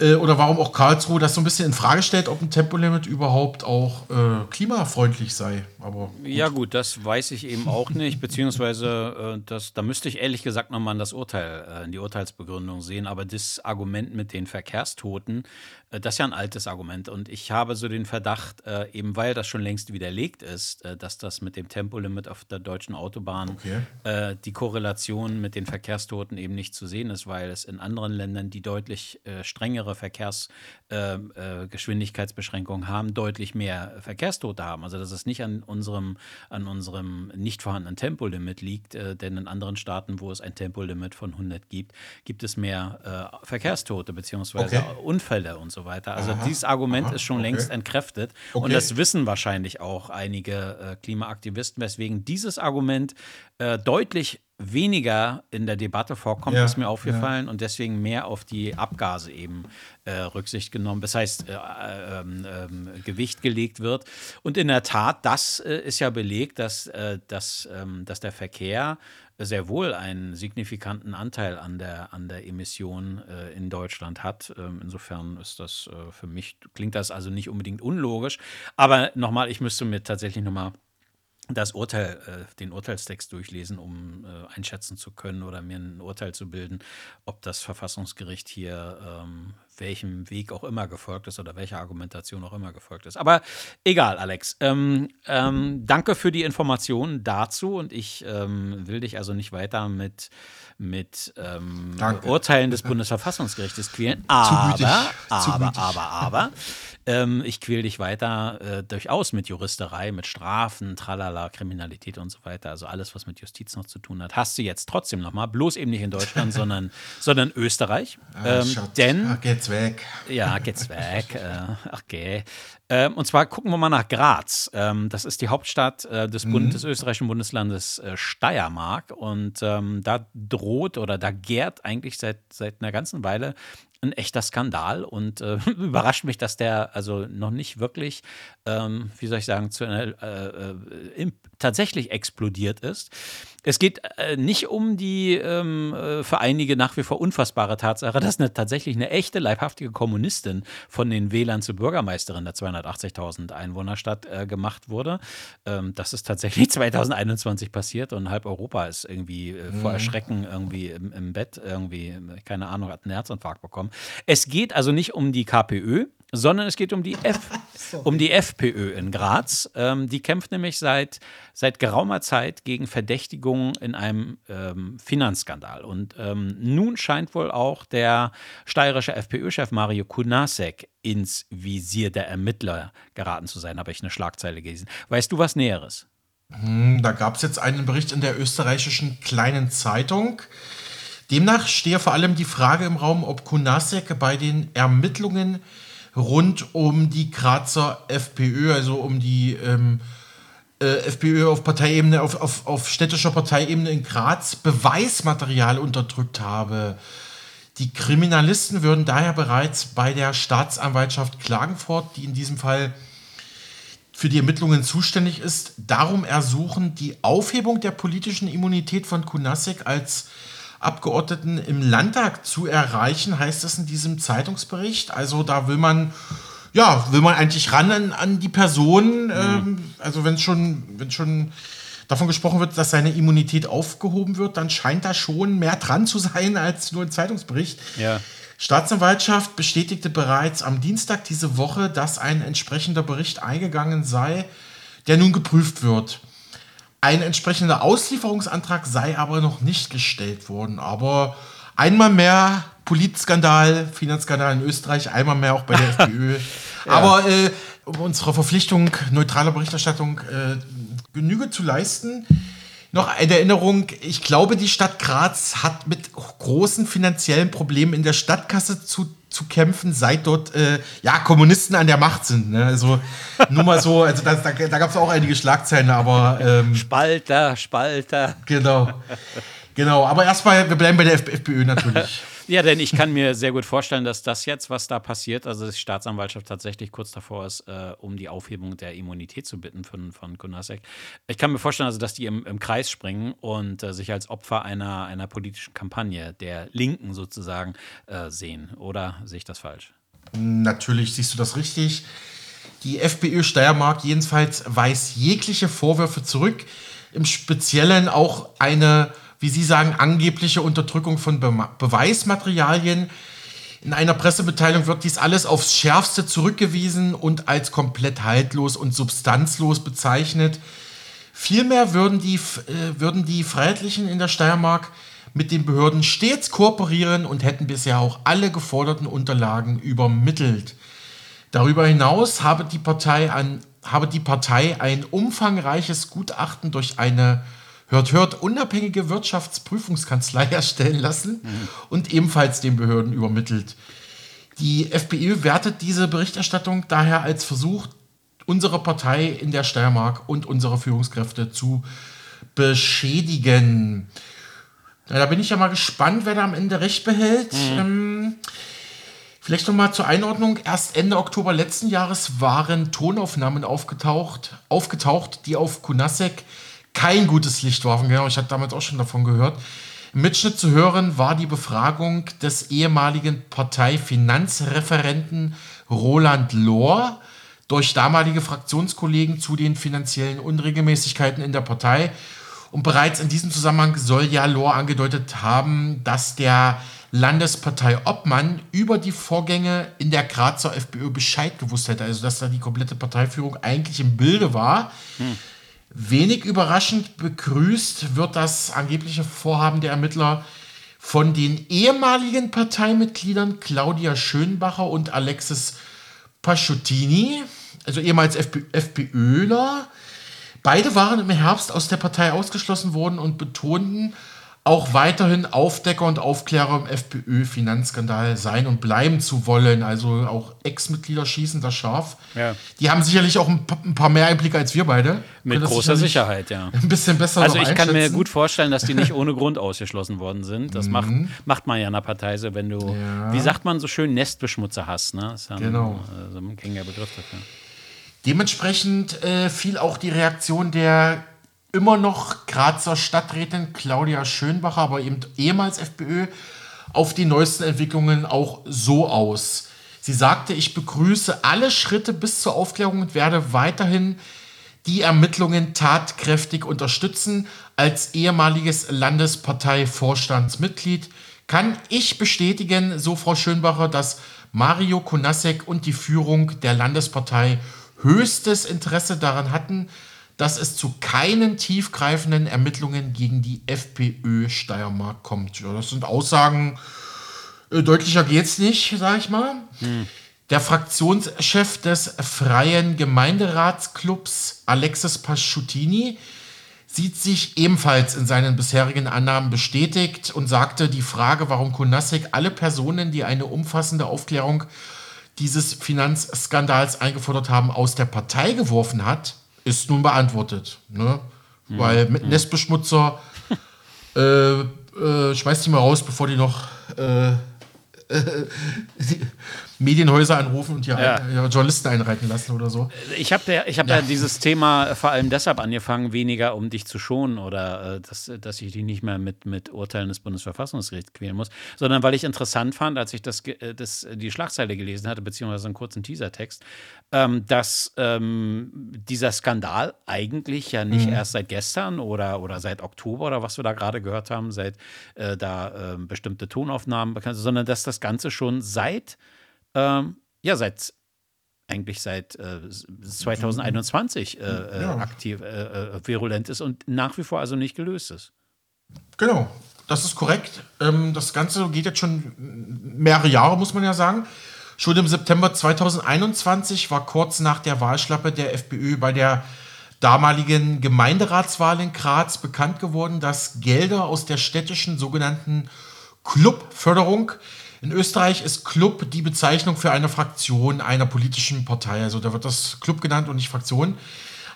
äh, oder warum auch Karlsruhe das so ein bisschen in Frage stellt, ob ein Tempolimit überhaupt auch äh, klimafreundlich sei. Aber gut. Ja gut, das weiß ich eben auch nicht, beziehungsweise äh, das, da müsste ich ehrlich gesagt nochmal in das Urteil, äh, in die Urteilsbegründung sehen. Aber das Argument mit den Verkehrstoten, das ist ja ein altes Argument. Und ich habe so den Verdacht, äh, eben weil das schon längst widerlegt ist, äh, dass das mit dem Tempolimit auf der deutschen Autobahn okay. die Korrelation mit den Verkehrstoten eben nicht zu sehen ist, weil es in anderen Ländern die deutlich strengere strengere Ähm, äh, haben, deutlich mehr Verkehrstote haben. Also dass es nicht an unserem, an unserem nicht vorhandenen Tempolimit liegt, äh, denn in anderen Staaten, wo es ein Tempolimit von 100 gibt, gibt es mehr äh, Verkehrstote beziehungsweise okay. Unfälle und so weiter. Also aha, dieses Argument aha, ist schon okay. längst entkräftet okay. und das wissen wahrscheinlich auch einige äh, Klimaaktivisten, weswegen dieses Argument äh, deutlich weniger in der Debatte vorkommt, ja, ist mir aufgefallen ja. und deswegen mehr auf die Abgase eben äh, Rücksicht genommen, das heißt äh, äh, ähm, Gewicht gelegt wird. Und in der Tat, das äh, ist ja belegt, dass, äh, dass, ähm, dass der Verkehr sehr wohl einen signifikanten Anteil an der, an der Emission äh, in Deutschland hat. Ähm, insofern ist das für mich, klingt das also nicht unbedingt unlogisch. Aber nochmal, ich müsste mir tatsächlich nochmal das Urteil, äh, den Urteilstext durchlesen, um äh, einschätzen zu können oder mir ein Urteil zu bilden, ob das Verfassungsgericht hier ähm, welchem Weg auch immer gefolgt ist oder welcher Argumentation auch immer gefolgt ist. Aber egal, Alex. Ähm, ähm, danke für die Informationen dazu und ich ähm, will dich also nicht weiter mit, mit ähm, Urteilen des Bundesverfassungsgerichtes quälen. Aber, aber, aber, aber, ähm, ich quäle dich weiter äh, durchaus mit Juristerei, mit Strafen, Tralala, Kriminalität und so weiter. Also alles, was mit Justiz noch zu tun hat, hast du jetzt trotzdem nochmal. Bloß eben nicht in Deutschland, sondern, sondern Österreich. Ah, ähm, denn. Ach, geht's weg. Ja, geht's weg. äh, okay. Ähm, und zwar gucken wir mal nach Graz. Ähm, das ist die Hauptstadt äh, des, Bund, mhm. des österreichischen Bundeslandes äh, Steiermark. Und ähm, da droht oder da gärt eigentlich seit, seit einer ganzen Weile ein echter Skandal und äh, überrascht mich, dass der also noch nicht wirklich, ähm, wie soll ich sagen, zu einer, äh, äh, tatsächlich explodiert ist. Es geht äh, nicht um die ähm, äh, für einige nach wie vor unfassbare Tatsache, dass eine, tatsächlich eine echte, leibhaftige Kommunistin von den Wählern zur Bürgermeisterin der 280.000 Einwohnerstadt äh, gemacht wurde. Ähm, das ist tatsächlich 2021 passiert und halb Europa ist irgendwie mhm. vor Erschrecken irgendwie im, im Bett, irgendwie, keine Ahnung, hat einen Herzinfarkt bekommen. Es geht also nicht um die KPÖ, sondern es geht um die, F, um die FPÖ in Graz. Ähm, die kämpft nämlich seit, seit geraumer Zeit gegen Verdächtigungen in einem ähm, Finanzskandal. Und ähm, nun scheint wohl auch der steirische FPÖ-Chef Mario Kunasek ins Visier der Ermittler geraten zu sein, habe ich eine Schlagzeile gelesen. Weißt du was Näheres? Hm, da gab es jetzt einen Bericht in der österreichischen kleinen Zeitung. Demnach stehe vor allem die Frage im Raum, ob Kunasek bei den Ermittlungen rund um die Grazer FPÖ, also um die ähm, äh, FPÖ auf Parteiebene, auf, auf, auf städtischer Parteiebene in Graz Beweismaterial unterdrückt habe. Die Kriminalisten würden daher bereits bei der Staatsanwaltschaft Klagenfurt, die in diesem Fall für die Ermittlungen zuständig ist, darum ersuchen, die Aufhebung der politischen Immunität von Kunasek als Abgeordneten im Landtag zu erreichen, heißt es in diesem Zeitungsbericht. Also da will man, ja, will man eigentlich ran an, an die Person. Mhm. Ähm, also wenn schon, wenn schon davon gesprochen wird, dass seine Immunität aufgehoben wird, dann scheint da schon mehr dran zu sein als nur ein Zeitungsbericht. Ja. Staatsanwaltschaft bestätigte bereits am Dienstag diese Woche, dass ein entsprechender Bericht eingegangen sei, der nun geprüft wird. Ein entsprechender Auslieferungsantrag sei aber noch nicht gestellt worden. Aber einmal mehr Politskandal, Finanzskandal in Österreich, einmal mehr auch bei der FPÖ. Ja. Aber äh, um unserer Verpflichtung neutraler Berichterstattung äh, Genüge zu leisten, noch eine Erinnerung. Ich glaube, die Stadt Graz hat mit großen finanziellen Problemen in der Stadtkasse zu zu kämpfen, seit dort äh, ja, Kommunisten an der Macht sind. Ne? Also nur mal so, also das, da, da gab es auch einige Schlagzeilen, aber ähm, Spalter, Spalter. Genau. Genau, aber erstmal, wir bleiben bei der FPÖ natürlich. Ja, denn ich kann mir sehr gut vorstellen, dass das jetzt, was da passiert, also die Staatsanwaltschaft tatsächlich kurz davor ist, äh, um die Aufhebung der Immunität zu bitten von, von Kunasek. Ich kann mir vorstellen, also, dass die im, im Kreis springen und äh, sich als Opfer einer, einer politischen Kampagne der Linken sozusagen äh, sehen. Oder sehe ich das falsch? Natürlich siehst du das richtig. Die FPÖ Steiermark jedenfalls weist jegliche Vorwürfe zurück, im Speziellen auch eine wie Sie sagen, angebliche Unterdrückung von Be Beweismaterialien. In einer Pressemitteilung wird dies alles aufs Schärfste zurückgewiesen und als komplett haltlos und substanzlos bezeichnet. Vielmehr würden die, äh, würden die Freiheitlichen in der Steiermark mit den Behörden stets kooperieren und hätten bisher auch alle geforderten Unterlagen übermittelt. Darüber hinaus habe die Partei, an, habe die Partei ein umfangreiches Gutachten durch eine hört, hört, unabhängige Wirtschaftsprüfungskanzlei erstellen lassen mhm. und ebenfalls den Behörden übermittelt. Die FPÖ wertet diese Berichterstattung daher als Versuch, unsere Partei in der Steiermark und unsere Führungskräfte zu beschädigen. Ja, da bin ich ja mal gespannt, wer da am Ende recht behält. Mhm. Ähm, vielleicht noch mal zur Einordnung. Erst Ende Oktober letzten Jahres waren Tonaufnahmen aufgetaucht, aufgetaucht die auf Kunasek kein gutes Licht warfen. Genau, ich hatte damals auch schon davon gehört. Im Mitschnitt zu hören war die Befragung des ehemaligen Parteifinanzreferenten Roland Lohr durch damalige Fraktionskollegen zu den finanziellen Unregelmäßigkeiten in der Partei. Und bereits in diesem Zusammenhang soll ja Lohr angedeutet haben, dass der Landespartei Obmann über die Vorgänge in der Grazer FPÖ Bescheid gewusst hätte. Also dass da die komplette Parteiführung eigentlich im Bilde war. Hm. Wenig überraschend begrüßt wird das angebliche Vorhaben der Ermittler von den ehemaligen Parteimitgliedern Claudia Schönbacher und Alexis Pasciuttini, also ehemals FP FPÖler. Beide waren im Herbst aus der Partei ausgeschlossen worden und betonten, auch weiterhin Aufdecker und Aufklärer im FPÖ-Finanzskandal sein und bleiben zu wollen. Also auch Ex-Mitglieder schießen das scharf. Ja. Die haben sicherlich auch ein, paar mehr Einblicke als wir beide. Mit großer Sicherheit, ja. Ein bisschen besser Also ich kann mir gut vorstellen, dass die nicht ohne Grund ausgeschlossen worden sind. Das macht, mhm. macht man ja in einer Partei so, wenn du, ja. wie sagt man so schön, Nestbeschmutzer hast. Ne? Das ist ja genau. Ein, so ein Begriff dafür. Dementsprechend äh, fiel auch die Reaktion der immer noch Grazer Stadträtin Claudia Schönbacher, aber eben ehemals FPÖ, auf die neuesten Entwicklungen auch so aus. Sie sagte, ich begrüße alle Schritte bis zur Aufklärung und werde weiterhin die Ermittlungen tatkräftig unterstützen. Als ehemaliges Landesparteivorstandsmitglied kann ich bestätigen, so Frau Schönbacher, dass Mario Konasek und die Führung der Landespartei höchstes Interesse daran hatten, dass es zu keinen tiefgreifenden Ermittlungen gegen die FPÖ Steiermark kommt. Ja, das sind Aussagen, äh, deutlicher geht's nicht, sag ich mal. Hm. Der Fraktionschef des Freien Gemeinderatsclubs, Alexis Pasciuttini, sieht sich ebenfalls in seinen bisherigen Annahmen bestätigt und sagte, die Frage, warum Konasek alle Personen, die eine umfassende Aufklärung dieses Finanzskandals eingefordert haben, aus der Partei geworfen hat, ist nun beantwortet. Ne? Mhm. Weil mit hm. Nestbeschmutzer äh, äh, schmeißt die mal raus, bevor die noch äh, Medienhäuser anrufen und ja, ja. Journalisten einreiten lassen oder so. Ich habe ja, hab ja. dieses Thema vor allem deshalb angefangen, weniger um dich zu schonen oder äh, dass, dass ich dich nicht mehr mit, mit Urteilen des Bundesverfassungsgerichts quälen muss, sondern weil ich interessant fand, als ich das, äh, das, die Schlagzeile gelesen hatte, beziehungsweise einen kurzen Teasertext, ähm, dass ähm, dieser Skandal eigentlich ja nicht mhm. erst seit gestern oder, oder seit Oktober oder was wir da gerade gehört haben, seit äh, da äh, bestimmte Tonaufnahmen bekannt sind, sondern dass das Ganze schon seit ähm, ja, seit eigentlich seit äh, 2021 äh, äh, ja. aktiv äh, äh, virulent ist und nach wie vor also nicht gelöst ist. Genau, das ist korrekt. Ähm, das Ganze geht jetzt schon mehrere Jahre, muss man ja sagen. Schon im September 2021 war kurz nach der Wahlschlappe der FPÖ bei der damaligen Gemeinderatswahl in Graz bekannt geworden, dass Gelder aus der städtischen sogenannten Clubförderung in Österreich ist Club die Bezeichnung für eine Fraktion einer politischen Partei. Also da wird das Club genannt und nicht Fraktion.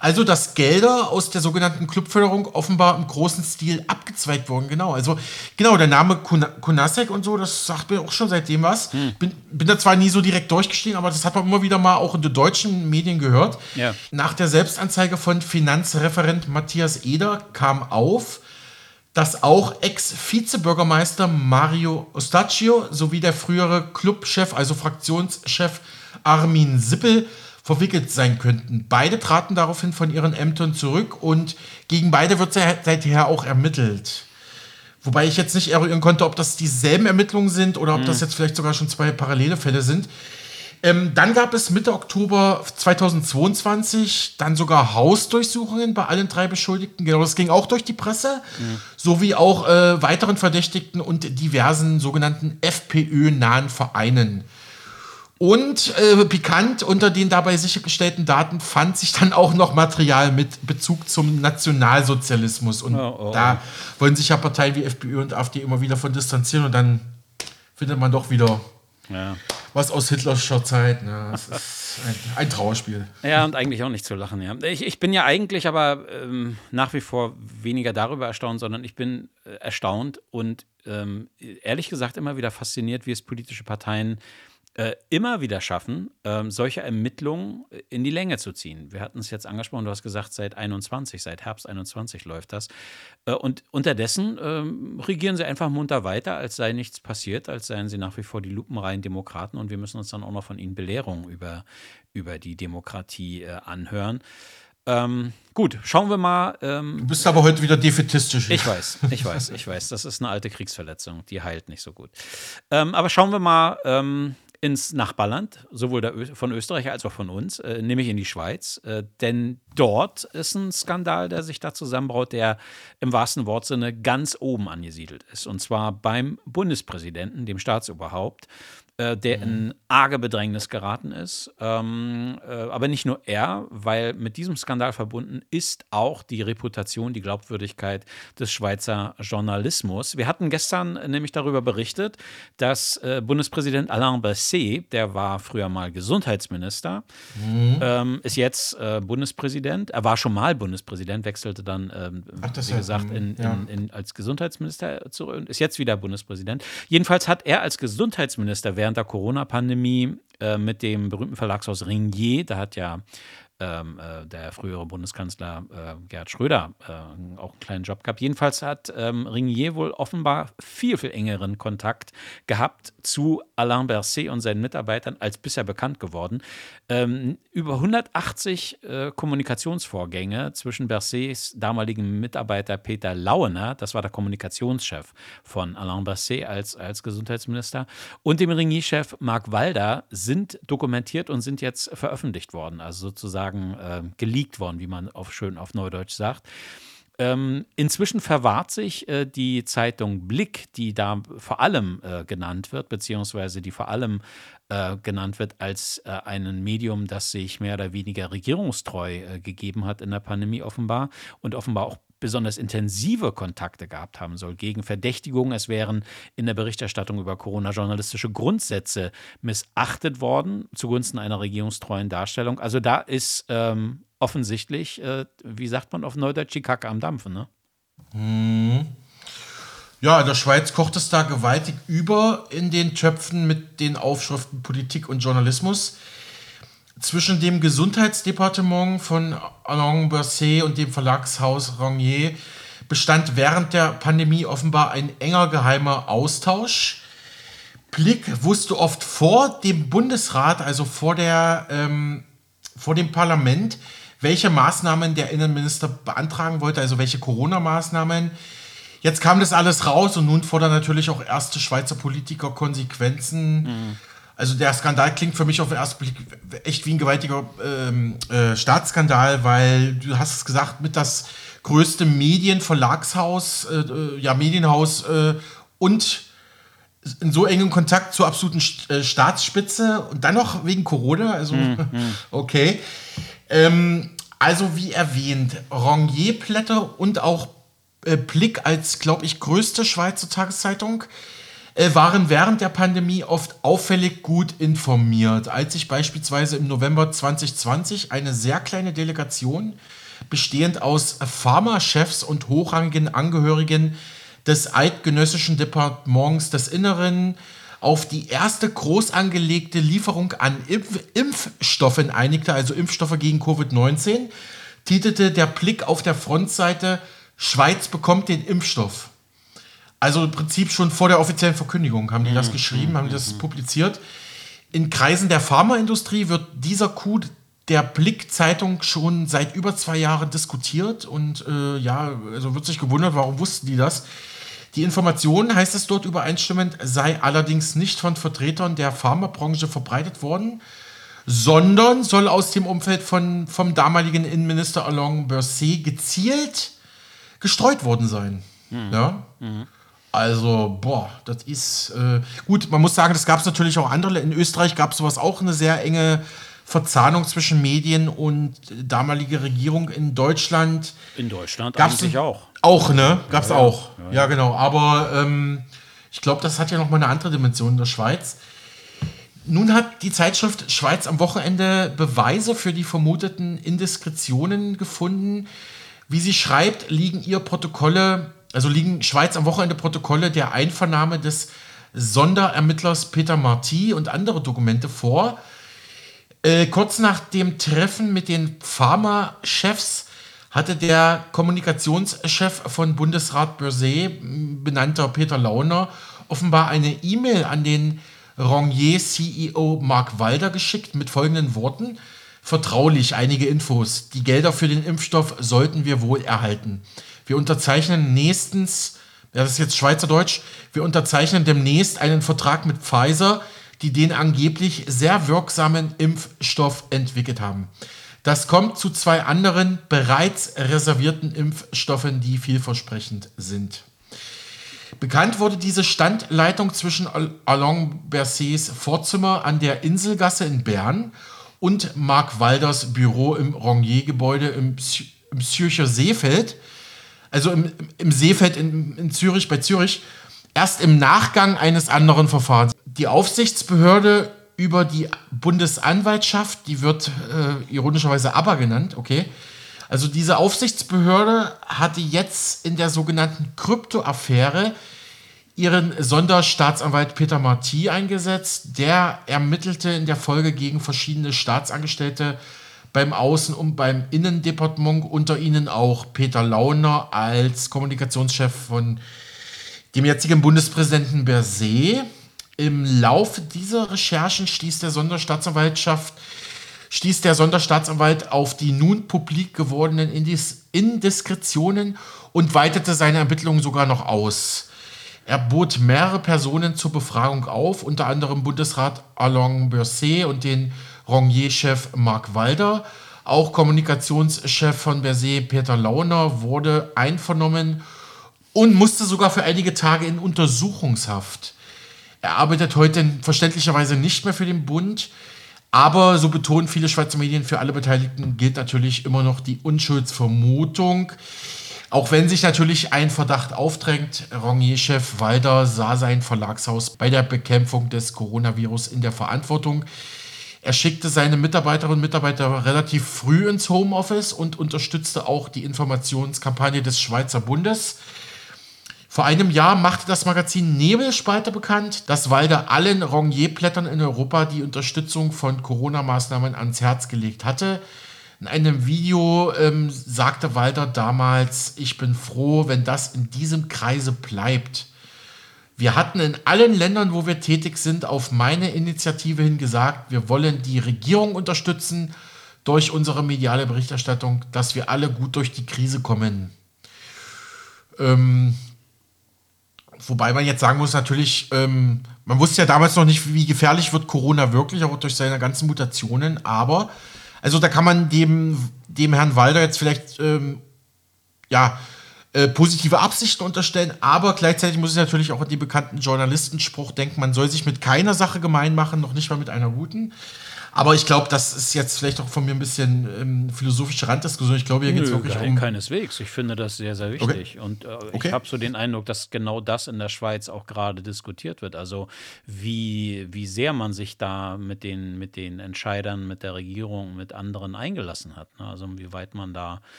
Also, dass Gelder aus der sogenannten Clubförderung offenbar im großen Stil abgezweigt wurden. Genau. Also, genau, der Name Kunasek und so, das sagt mir auch schon seitdem was. Hm. Bin, bin da zwar nie so direkt durchgestiegen, aber das hat man immer wieder mal auch in den deutschen Medien gehört. Ja. Nach der Selbstanzeige von Finanzreferent Matthias Eder kam auf, dass auch Ex-Vizebürgermeister Mario Ostaccio sowie der frühere Clubchef, also Fraktionschef Armin Sippel verwickelt sein könnten. Beide traten daraufhin von ihren Ämtern zurück und gegen beide wird seither auch ermittelt. Wobei ich jetzt nicht eruieren konnte, ob das dieselben Ermittlungen sind oder ob mhm. das jetzt vielleicht sogar schon zwei parallele Fälle sind. Ähm, dann gab es Mitte Oktober 2022 dann sogar Hausdurchsuchungen bei allen drei Beschuldigten. Genau, das ging auch durch die Presse, mhm. sowie auch äh, weiteren Verdächtigten und diversen sogenannten FPÖ-nahen Vereinen. Und äh, pikant unter den dabei sichergestellten Daten fand sich dann auch noch Material mit Bezug zum Nationalsozialismus. Und oh, oh, da oh. wollen sich ja Parteien wie FPÖ und AfD immer wieder von distanzieren und dann findet man doch wieder ja. was aus Hitlerscher Zeit. Ne? Das ist ein, ein, Trauerspiel. Ja, und eigentlich auch nicht zu lachen. Ja. Ich, ich bin ja eigentlich aber ähm, nach wie vor weniger darüber erstaunt, sondern ich bin äh, erstaunt und ähm, ehrlich gesagt immer wieder fasziniert, wie es politische Parteien äh, immer wieder schaffen, ähm, solche Ermittlungen in die Länge zu ziehen. Wir hatten es jetzt angesprochen, du hast gesagt, seit 21, seit Herbst 21 läuft das. Äh, und unterdessen ähm, regieren sie einfach munter weiter, als sei nichts passiert, als seien sie nach wie vor die lupenreinen Demokraten und wir müssen uns dann auch noch von ihnen Belehrungen über, über die Demokratie äh, anhören. Ähm, gut, schauen wir mal. Ähm, du bist aber heute wieder defetistisch. Ich weiß, ich weiß, ich weiß. Das ist eine alte Kriegsverletzung, die heilt nicht so gut. Ähm, aber schauen wir mal, ähm, ins Nachbarland, sowohl Ö von Österreich als auch von uns, äh, nämlich in die Schweiz. Äh, denn dort ist ein Skandal, der sich da zusammenbraut, der im wahrsten Wortsinne ganz oben angesiedelt ist. Und zwar beim Bundespräsidenten, dem Staatsoberhaupt, äh, der mhm. in arge Bedrängnis geraten ist. Ähm, äh, aber nicht nur er, weil mit diesem Skandal verbunden ist auch die Reputation, die Glaubwürdigkeit des Schweizer Journalismus. Wir hatten gestern nämlich darüber berichtet, dass äh, Bundespräsident Alain Berset, der war früher mal Gesundheitsminister, mhm. ähm, ist jetzt äh, Bundespräsident. Er war schon mal Bundespräsident, wechselte dann, ähm, Ach, wie gesagt, in, ja. in, in, als Gesundheitsminister zurück und ist jetzt wieder Bundespräsident. Jedenfalls hat er als Gesundheitsminister während während der Corona-Pandemie äh, mit dem berühmten Verlagshaus Ringier, da hat ja ähm, äh, der frühere Bundeskanzler äh, Gerhard Schröder äh, auch einen kleinen Job gehabt. Jedenfalls hat ähm, Ringier wohl offenbar viel, viel engeren Kontakt gehabt zu Alain Berset und seinen Mitarbeitern als bisher bekannt geworden. Ähm, über 180 äh, Kommunikationsvorgänge zwischen Bersets damaligen Mitarbeiter Peter Lauener, das war der Kommunikationschef von Alain Berset als, als Gesundheitsminister, und dem Ringier-Chef Marc Walder sind dokumentiert und sind jetzt veröffentlicht worden. Also sozusagen sozusagen äh, geleakt worden, wie man auf, schön auf Neudeutsch sagt. Ähm, inzwischen verwahrt sich äh, die Zeitung Blick, die da vor allem äh, genannt wird, beziehungsweise die vor allem äh, genannt wird als äh, ein Medium, das sich mehr oder weniger regierungstreu äh, gegeben hat in der Pandemie offenbar und offenbar auch besonders intensive Kontakte gehabt haben soll gegen Verdächtigungen, es wären in der Berichterstattung über Corona journalistische Grundsätze missachtet worden zugunsten einer regierungstreuen Darstellung. Also da ist ähm, offensichtlich, äh, wie sagt man auf Neudeutsch, die Kacke am Dampfen, ne? Mhm. Ja, in der Schweiz kocht es da gewaltig über in den Töpfen mit den Aufschriften Politik und Journalismus zwischen dem Gesundheitsdepartement von Alain Berset und dem Verlagshaus Rangier bestand während der Pandemie offenbar ein enger geheimer Austausch. Blick wusste oft vor dem Bundesrat, also vor, der, ähm, vor dem Parlament, welche Maßnahmen der Innenminister beantragen wollte, also welche Corona-Maßnahmen. Jetzt kam das alles raus und nun fordern natürlich auch erste Schweizer Politiker Konsequenzen. Mhm also der Skandal klingt für mich auf den ersten Blick echt wie ein gewaltiger ähm, äh, Staatsskandal, weil du hast es gesagt, mit das größte Medienverlagshaus, äh, äh, ja Medienhaus äh, und in so engem Kontakt zur absoluten äh, Staatsspitze und dann noch wegen Corona, also mhm. okay. Ähm, also wie erwähnt, Rongier-Blätter und auch äh, Blick als, glaube ich, größte Schweizer Tageszeitung äh, waren während der Pandemie oft auffällig gut informiert. Als sich beispielsweise im November 2020 eine sehr kleine Delegation bestehend aus Pharmachefs und hochrangigen Angehörigen des Eidgenössischen Departements des Inneren auf die erste groß angelegte Lieferung an Impf Impfstoffen einigte, also Impfstoffe gegen Covid-19, titelte der Blick auf der Frontseite Schweiz bekommt den Impfstoff. Also im Prinzip schon vor der offiziellen Verkündigung haben die das mhm. geschrieben, haben die das mhm. publiziert. In Kreisen der Pharmaindustrie wird dieser Coup der Blick-Zeitung schon seit über zwei Jahren diskutiert und äh, ja, also wird sich gewundert, warum wussten die das? Die Information, heißt es dort übereinstimmend, sei allerdings nicht von Vertretern der Pharmabranche verbreitet worden, sondern soll aus dem Umfeld von, vom damaligen Innenminister Alain Berset gezielt gestreut worden sein. Mhm. Ja? Mhm. Also, boah, das ist äh, gut. Man muss sagen, das gab es natürlich auch andere. In Österreich gab es sowas auch eine sehr enge Verzahnung zwischen Medien und damalige Regierung in Deutschland. In Deutschland gab's eigentlich auch. Auch, ne? Gab es ja, auch. Ja, ja. ja, genau. Aber ähm, ich glaube, das hat ja noch mal eine andere Dimension in der Schweiz. Nun hat die Zeitschrift Schweiz am Wochenende Beweise für die vermuteten Indiskretionen gefunden. Wie sie schreibt, liegen ihr Protokolle, also liegen Schweiz am Wochenende Protokolle der Einvernahme des Sonderermittlers Peter Marti und andere Dokumente vor. Äh, kurz nach dem Treffen mit den Pharma-Chefs hatte der Kommunikationschef von Bundesrat Börse, benannter Peter Launer, offenbar eine E-Mail an den Rongier-CEO Mark Walder geschickt mit folgenden Worten. Vertraulich einige Infos. Die Gelder für den Impfstoff sollten wir wohl erhalten. Wir unterzeichnen nächstens, das ist jetzt Schweizerdeutsch, wir unterzeichnen demnächst einen Vertrag mit Pfizer, die den angeblich sehr wirksamen Impfstoff entwickelt haben. Das kommt zu zwei anderen bereits reservierten Impfstoffen, die vielversprechend sind. Bekannt wurde diese Standleitung zwischen Alain Bercets Vorzimmer an der Inselgasse in Bern und Mark Walders Büro im Rongier-Gebäude im, im Zürcher Seefeld, also im, im Seefeld in, in Zürich, bei Zürich, erst im Nachgang eines anderen Verfahrens. Die Aufsichtsbehörde über die Bundesanwaltschaft, die wird äh, ironischerweise aber genannt, okay. Also diese Aufsichtsbehörde hatte jetzt in der sogenannten Krypto-Affäre ihren Sonderstaatsanwalt Peter Marti eingesetzt. Der ermittelte in der Folge gegen verschiedene Staatsangestellte beim Außen- und beim Innendepartement, unter ihnen auch Peter Launer als Kommunikationschef von dem jetzigen Bundespräsidenten Berset. Im Laufe dieser Recherchen stieß der Sonderstaatsanwaltschaft stieß der Sonderstaatsanwalt auf die nun publik gewordenen Indis Indiskretionen und weitete seine Ermittlungen sogar noch aus. Er bot mehrere Personen zur Befragung auf, unter anderem Bundesrat Alain Berset und den Rongier-Chef Marc Walder. Auch Kommunikationschef von Berset Peter Launer wurde einvernommen und musste sogar für einige Tage in Untersuchungshaft. Er arbeitet heute verständlicherweise nicht mehr für den Bund, aber so betonen viele Schweizer Medien, für alle Beteiligten gilt natürlich immer noch die Unschuldsvermutung. Auch wenn sich natürlich ein Verdacht aufdrängt, Rongier-Chef Walder sah sein Verlagshaus bei der Bekämpfung des Coronavirus in der Verantwortung. Er schickte seine Mitarbeiterinnen und Mitarbeiter relativ früh ins Homeoffice und unterstützte auch die Informationskampagne des Schweizer Bundes. Vor einem Jahr machte das Magazin Nebelspalter bekannt, dass Walder allen Rongier-Blättern in Europa die Unterstützung von Corona-Maßnahmen ans Herz gelegt hatte. In einem Video ähm, sagte Walter damals, ich bin froh, wenn das in diesem Kreise bleibt. Wir hatten in allen Ländern, wo wir tätig sind, auf meine Initiative hin gesagt, wir wollen die Regierung unterstützen durch unsere mediale Berichterstattung, dass wir alle gut durch die Krise kommen. Ähm, Wobei man jetzt sagen muss, natürlich, ähm, man wusste ja damals noch nicht, wie gefährlich wird Corona wirklich, auch durch seine ganzen Mutationen, aber, also da kann man dem, dem Herrn Walder jetzt vielleicht, ähm, ja, äh, positive Absichten unterstellen, aber gleichzeitig muss ich natürlich auch an den bekannten Journalistenspruch denken, man soll sich mit keiner Sache gemein machen, noch nicht mal mit einer guten. Aber ich glaube, das ist jetzt vielleicht auch von mir ein bisschen ähm, philosophische Randdiskussion. Ich glaube, hier geht es wirklich um. Keineswegs. Ich finde das sehr, sehr wichtig. Okay. Und äh, okay. ich habe so den Eindruck, dass genau das in der Schweiz auch gerade diskutiert wird. Also, wie, wie sehr man sich da mit den, mit den Entscheidern, mit der Regierung, mit anderen eingelassen hat. Ne? Also, wie weit man da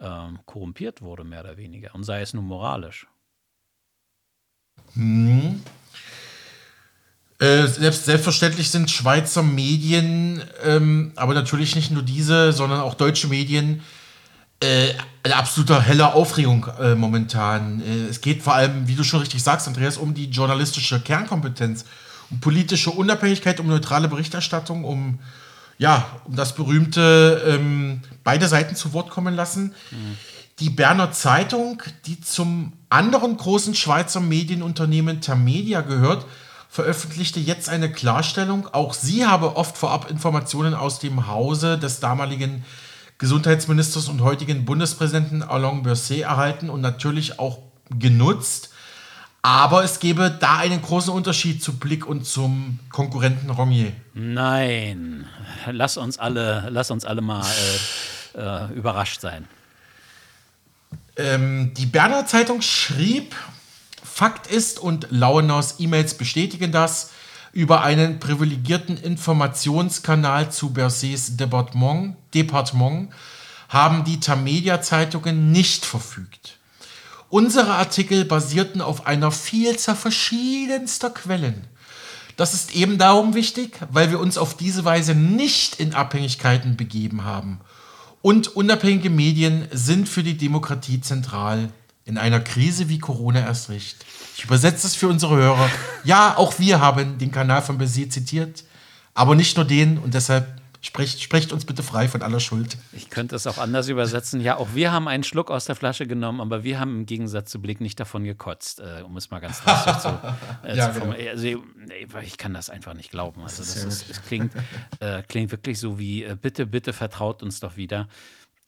ähm, korrumpiert wurde, mehr oder weniger. Und sei es nun moralisch. Hm. Äh, selbst, selbstverständlich sind Schweizer Medien, ähm, aber natürlich nicht nur diese, sondern auch deutsche Medien, äh, eine absolute helle Aufregung äh, momentan. Äh, es geht vor allem, wie du schon richtig sagst, Andreas, um die journalistische Kernkompetenz, um politische Unabhängigkeit, um neutrale Berichterstattung, um ja, um das berühmte ähm, beide Seiten zu Wort kommen lassen. Mhm. Die Berner Zeitung, die zum anderen großen Schweizer Medienunternehmen Termedia gehört, veröffentlichte jetzt eine Klarstellung. Auch sie habe oft vorab Informationen aus dem Hause des damaligen Gesundheitsministers und heutigen Bundespräsidenten Alain Berset erhalten und natürlich auch genutzt. Aber es gäbe da einen großen Unterschied zu Blick und zum Konkurrenten Rongier. Nein, lass uns alle, lass uns alle mal äh, äh, überrascht sein. Ähm, die Berner Zeitung schrieb, Fakt ist, und Laueners E-Mails bestätigen das, über einen privilegierten Informationskanal zu Bersets Departement, Departement haben die Tamedia-Zeitungen nicht verfügt. Unsere Artikel basierten auf einer Vielzahl verschiedenster Quellen. Das ist eben darum wichtig, weil wir uns auf diese Weise nicht in Abhängigkeiten begeben haben. Und unabhängige Medien sind für die Demokratie zentral. In einer Krise wie Corona erst recht. Ich übersetze es für unsere Hörer. Ja, auch wir haben den Kanal von Bessier zitiert, aber nicht nur den und deshalb sprecht, sprecht uns bitte frei von aller Schuld. Ich könnte es auch anders übersetzen. Ja, auch wir haben einen Schluck aus der Flasche genommen, aber wir haben im Gegensatz zu Blick nicht davon gekotzt, äh, um es mal ganz drastisch zu, äh, ja, zu genau. Also, ich kann das einfach nicht glauben. Also, das, ist, das klingt, äh, klingt wirklich so wie: äh, bitte, bitte vertraut uns doch wieder.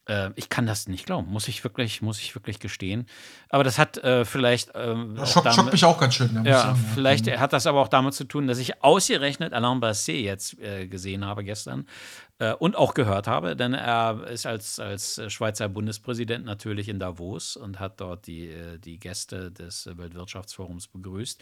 Äh, ich kann das nicht glauben, muss ich wirklich, muss ich wirklich gestehen. Aber das hat äh, vielleicht. Äh, das schockt, damit, schockt, mich auch ganz schön. Ja, sagen, vielleicht ja. hat das aber auch damit zu tun, dass ich ausgerechnet Alain Basset jetzt äh, gesehen habe gestern äh, und auch gehört habe, denn er ist als, als Schweizer Bundespräsident natürlich in Davos und hat dort die, äh, die Gäste des Weltwirtschaftsforums begrüßt.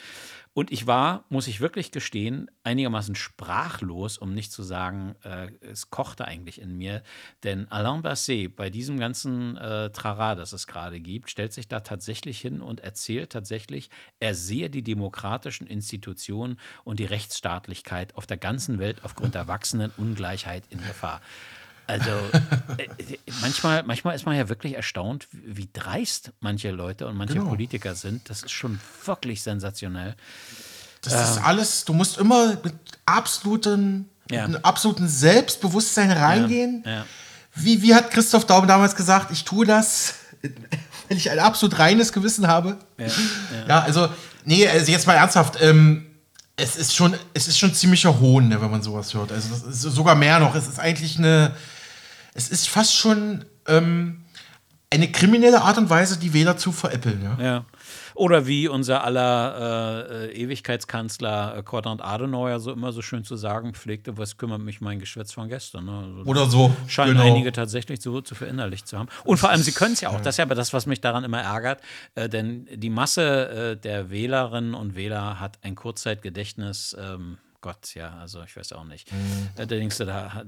Und ich war, muss ich wirklich gestehen, einigermaßen sprachlos, um nicht zu sagen, äh, es kochte eigentlich in mir. Denn Alain Berset, bei diesem ganzen äh, Trara, das es gerade gibt, stellt sich da tatsächlich hin und erzählt tatsächlich, er sehe die demokratischen Institutionen und die Rechtsstaatlichkeit auf der ganzen Welt aufgrund der wachsenden Ungleichheit in Gefahr. Also äh, manchmal, manchmal ist man ja wirklich erstaunt, wie dreist manche Leute und manche genau. Politiker sind. Das ist schon wirklich sensationell. Das ähm, ist alles, du musst immer mit absoluten, ja. mit absoluten Selbstbewusstsein reingehen. Ja, ja. Wie, wie hat Christoph Daum damals gesagt, ich tue das, wenn ich ein absolut reines Gewissen habe? Ja, also, nee, also jetzt mal ernsthaft. Ähm, es ist schon, es ist schon ziemlicher Hohn, ne, wenn man sowas hört. Also sogar mehr noch. Es ist eigentlich eine, es ist fast schon ähm, eine kriminelle Art und Weise, die Wähler zu veräppeln. Ja. ja. Oder wie unser aller äh, äh Ewigkeitskanzler äh, Konrad Adenauer so immer so schön zu sagen pflegte, was kümmert mich mein Geschwätz von gestern. Ne? Also Oder so. Scheinen genau. einige tatsächlich so zu verinnerlicht zu haben. Und vor allem, sie können es ja auch. Das ist ja aber das, was mich daran immer ärgert. Äh, denn die Masse äh, der Wählerinnen und Wähler hat ein Kurzzeitgedächtnis. Ähm, Gott, ja, also ich weiß auch nicht. Mhm. Äh, der Dingste da hat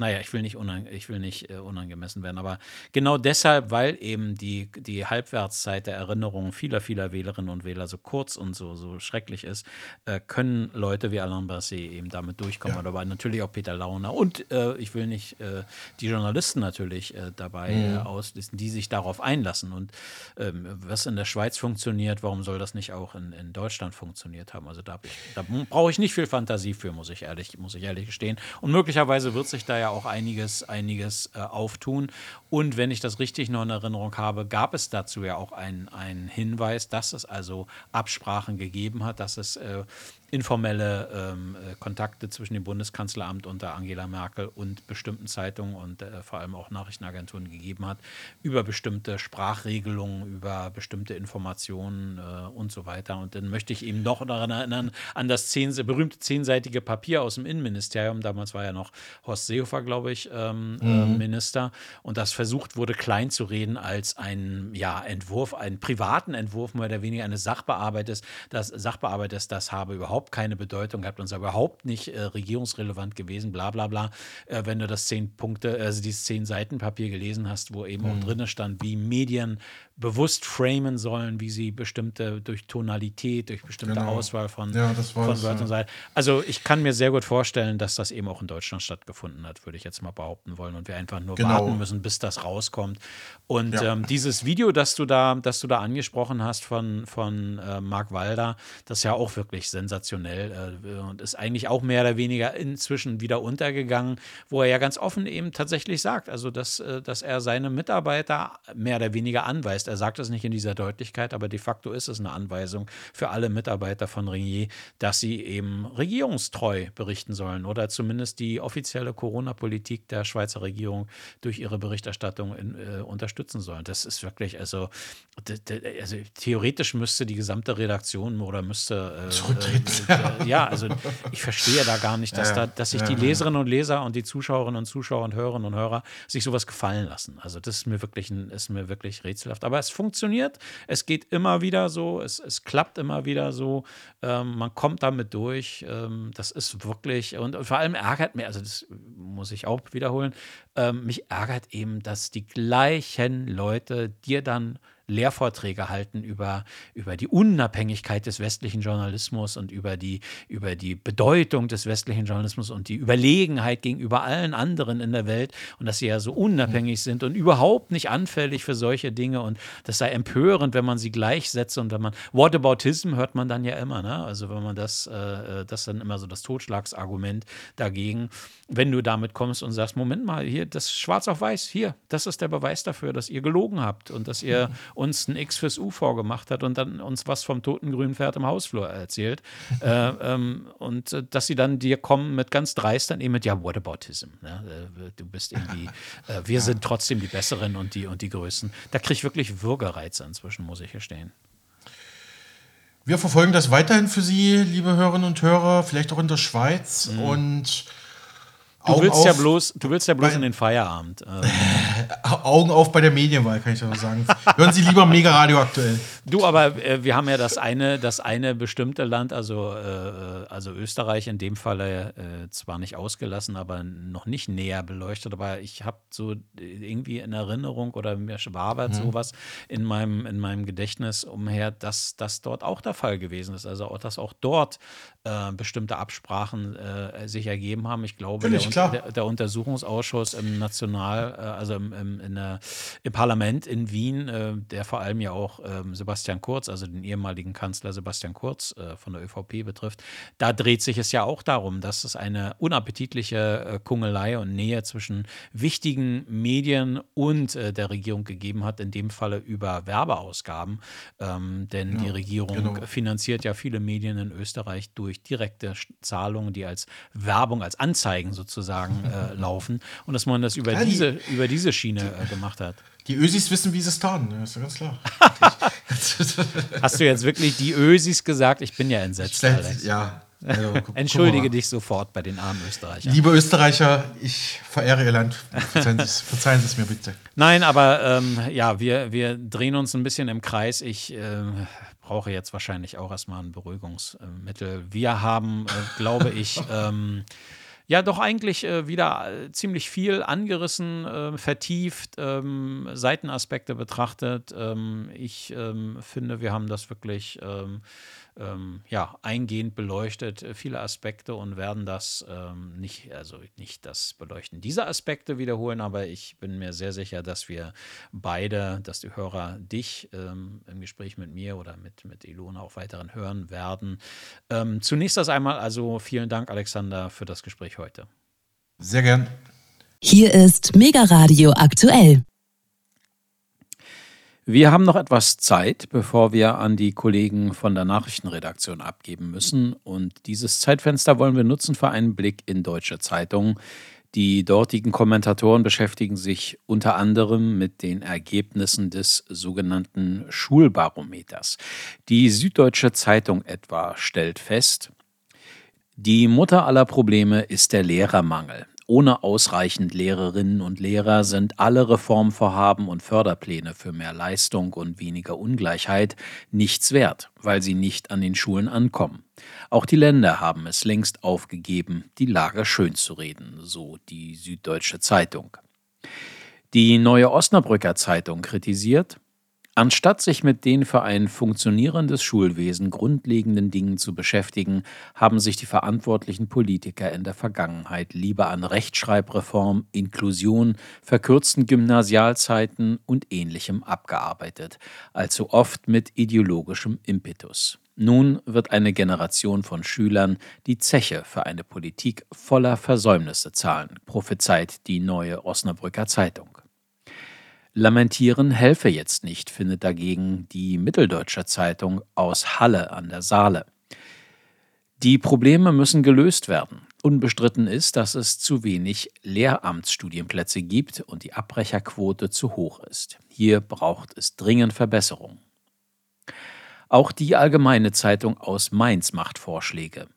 naja, ich will nicht, unang ich will nicht äh, unangemessen werden, aber genau deshalb, weil eben die, die Halbwertszeit der Erinnerungen vieler, vieler Wählerinnen und Wähler so kurz und so, so schrecklich ist, äh, können Leute wie Alain Berset eben damit durchkommen. Ja. Oder natürlich auch Peter Launer. Und äh, ich will nicht äh, die Journalisten natürlich äh, dabei mhm. Äh, auslisten, die sich darauf einlassen. Und ähm, was in der Schweiz funktioniert, warum soll das nicht auch in, in Deutschland funktioniert haben? Also da, da brauche ich nicht viel Fantasie für, muss ich ehrlich, muss ich ehrlich gestehen. Und möglicherweise wird sich da ja auch einiges, einiges äh, auftun. Und wenn ich das richtig noch in Erinnerung habe, gab es dazu ja auch einen Hinweis, dass es also Absprachen gegeben hat, dass es äh, informelle ähm, äh, Kontakte zwischen dem Bundeskanzleramt unter Angela Merkel und bestimmten Zeitungen und äh, vor allem auch Nachrichtenagenturen gegeben hat, über bestimmte Sprachregelungen, über bestimmte Informationen äh, und so weiter. Und dann möchte ich eben noch daran erinnern, an das zehn, berühmte zehnseitige Papier aus dem Innenministerium. Damals war ja noch Horst Seehofer, glaube ich, ähm, äh, mhm. Minister. Und das versucht wurde, klein zu reden als ein ja, Entwurf, einen privaten Entwurf, mehr oder weniger eines Sachbearbeiters, das Sachbearbeiters, das habe überhaupt überhaupt keine Bedeutung gehabt und sei überhaupt nicht äh, regierungsrelevant gewesen, bla bla bla. Äh, wenn du das zehn Punkte, also dieses zehn Seiten Papier gelesen hast, wo eben mhm. auch drin stand, wie Medien bewusst framen sollen, wie sie bestimmte durch Tonalität, durch bestimmte genau. Auswahl von, ja, von Wörtern ja. Also ich kann mir sehr gut vorstellen, dass das eben auch in Deutschland stattgefunden hat, würde ich jetzt mal behaupten wollen. Und wir einfach nur genau. warten müssen, bis das rauskommt. Und ja. ähm, dieses Video, das du da, das du da angesprochen hast von, von äh, Marc Walder, das ist ja auch wirklich sensationell sensationell äh, und ist eigentlich auch mehr oder weniger inzwischen wieder untergegangen, wo er ja ganz offen eben tatsächlich sagt, also dass, äh, dass er seine Mitarbeiter mehr oder weniger anweist. Er sagt es nicht in dieser Deutlichkeit, aber de facto ist es eine Anweisung für alle Mitarbeiter von Ringier, dass sie eben regierungstreu berichten sollen oder zumindest die offizielle Corona-Politik der Schweizer Regierung durch ihre Berichterstattung in, äh, unterstützen sollen. Das ist wirklich, also, also theoretisch müsste die gesamte Redaktion oder müsste äh, zurücktreten. Äh, ja, also ich verstehe da gar nicht, dass, ja, da, dass sich ja, die Leserinnen und Leser und die Zuschauerinnen und Zuschauer und Hörerinnen und Hörer sich sowas gefallen lassen. Also das ist mir wirklich, ein, ist mir wirklich rätselhaft. Aber es funktioniert, es geht immer wieder so, es, es klappt immer wieder so, ähm, man kommt damit durch. Ähm, das ist wirklich, und, vor allem ärgert mir, also das muss ich auch wiederholen, ähm, mich ärgert eben, dass die gleichen Leute dir dann Lehrvorträge halten über, über die Unabhängigkeit des westlichen Journalismus und über die, über die Bedeutung des westlichen Journalismus und die Überlegenheit gegenüber allen anderen in der Welt und dass sie ja so unabhängig sind und überhaupt nicht anfällig für solche Dinge und das sei empörend, wenn man sie gleichsetzt und wenn man Whataboutism hört man dann ja immer, ne? Also wenn man das, äh, das dann immer so das Totschlagsargument dagegen, wenn du damit kommst und sagst, Moment mal, hier, das schwarz auf weiß, hier, das ist der Beweis dafür, dass ihr gelogen habt und dass ihr uns ein X fürs U vorgemacht hat und dann uns was vom toten grünen Pferd im Hausflur erzählt. äh, ähm, und äh, dass sie dann dir kommen mit ganz dreist dann eben mit, ja, Whataboutism. Ne? Äh, du bist irgendwie, äh, wir ja. sind trotzdem die Besseren und die, und die Größten. Da kriege ich wirklich Würgereize inzwischen, muss ich gestehen. Wir verfolgen das weiterhin für Sie, liebe Hörerinnen und Hörer, vielleicht auch in der Schweiz. Mhm. Und Du willst, auf, ja bloß, du willst ja bloß in den Feierabend. Ähm. Augen auf bei der Medienwahl, kann ich aber sagen. Hören Sie lieber Mega Radio aktuell. Du, aber äh, wir haben ja das eine, das eine bestimmte Land, also, äh, also Österreich in dem Falle äh, zwar nicht ausgelassen, aber noch nicht näher beleuchtet. Aber ich habe so irgendwie in Erinnerung oder mir schwabert mhm. sowas in meinem, in meinem Gedächtnis umher, dass das dort auch der Fall gewesen ist. Also, dass auch dort äh, bestimmte Absprachen äh, sich ergeben haben. Ich glaube, der, der, der, Untersuchungsausschuss im National, äh, also im, im, der, im, Parlament in Wien, äh, der vor allem ja auch ähm, Sebastian Kurz, also den ehemaligen Kanzler Sebastian Kurz äh, von der ÖVP betrifft, da dreht sich es ja auch darum, dass es eine unappetitliche äh, Kungelei und Nähe zwischen wichtigen Medien und der Regierung gegeben hat, in dem Falle über Werbeausgaben. Ähm, denn ja, die Regierung genau. finanziert ja viele Medien in Österreich durch direkte Zahlungen, die als Werbung, als Anzeigen sozusagen äh, laufen und dass man das über, ja, diese, die, über diese Schiene äh, gemacht hat. Die Ösis wissen, wie sie es tun, das ist ganz klar. Hast du jetzt wirklich die Ösis gesagt? Ich bin ja entsetzt. Alex. Ja. Also, Entschuldige dich sofort bei den armen Österreichern. Liebe Österreicher, ich verehre Ihr Land. Verzeihen Sie es mir bitte. Nein, aber ähm, ja, wir, wir drehen uns ein bisschen im Kreis. Ich äh, brauche jetzt wahrscheinlich auch erstmal ein Beruhigungsmittel. Wir haben, äh, glaube ich, ähm, ja doch eigentlich äh, wieder äh, ziemlich viel angerissen, äh, vertieft, ähm, Seitenaspekte betrachtet. Ähm, ich ähm, finde, wir haben das wirklich ähm, ja, eingehend beleuchtet, äh, viele Aspekte und werden das ähm, nicht, also nicht das Beleuchten dieser Aspekte wiederholen, aber ich bin mir sehr sicher, dass wir beide, dass die Hörer dich ähm, im Gespräch mit mir oder mit, mit Ilona auch weiteren hören werden. Ähm, zunächst das einmal, also vielen Dank, Alexander, für das Gespräch heute. Sehr gern. Hier ist Mega Radio aktuell. Wir haben noch etwas Zeit, bevor wir an die Kollegen von der Nachrichtenredaktion abgeben müssen. Und dieses Zeitfenster wollen wir nutzen für einen Blick in deutsche Zeitungen. Die dortigen Kommentatoren beschäftigen sich unter anderem mit den Ergebnissen des sogenannten Schulbarometers. Die Süddeutsche Zeitung etwa stellt fest, die Mutter aller Probleme ist der Lehrermangel. Ohne ausreichend Lehrerinnen und Lehrer sind alle Reformvorhaben und Förderpläne für mehr Leistung und weniger Ungleichheit nichts wert, weil sie nicht an den Schulen ankommen. Auch die Länder haben es längst aufgegeben, die Lage schönzureden, so die Süddeutsche Zeitung. Die Neue Osnabrücker Zeitung kritisiert, Anstatt sich mit den für ein funktionierendes Schulwesen grundlegenden Dingen zu beschäftigen, haben sich die verantwortlichen Politiker in der Vergangenheit lieber an Rechtschreibreform, Inklusion, verkürzten Gymnasialzeiten und ähnlichem abgearbeitet, allzu oft mit ideologischem Impetus. Nun wird eine Generation von Schülern die Zeche für eine Politik voller Versäumnisse zahlen, prophezeit die neue Osnabrücker Zeitung. Lamentieren helfe jetzt nicht, findet dagegen die Mitteldeutsche Zeitung aus Halle an der Saale. Die Probleme müssen gelöst werden. Unbestritten ist, dass es zu wenig Lehramtsstudienplätze gibt und die Abbrecherquote zu hoch ist. Hier braucht es dringend Verbesserung. Auch die Allgemeine Zeitung aus Mainz macht Vorschläge.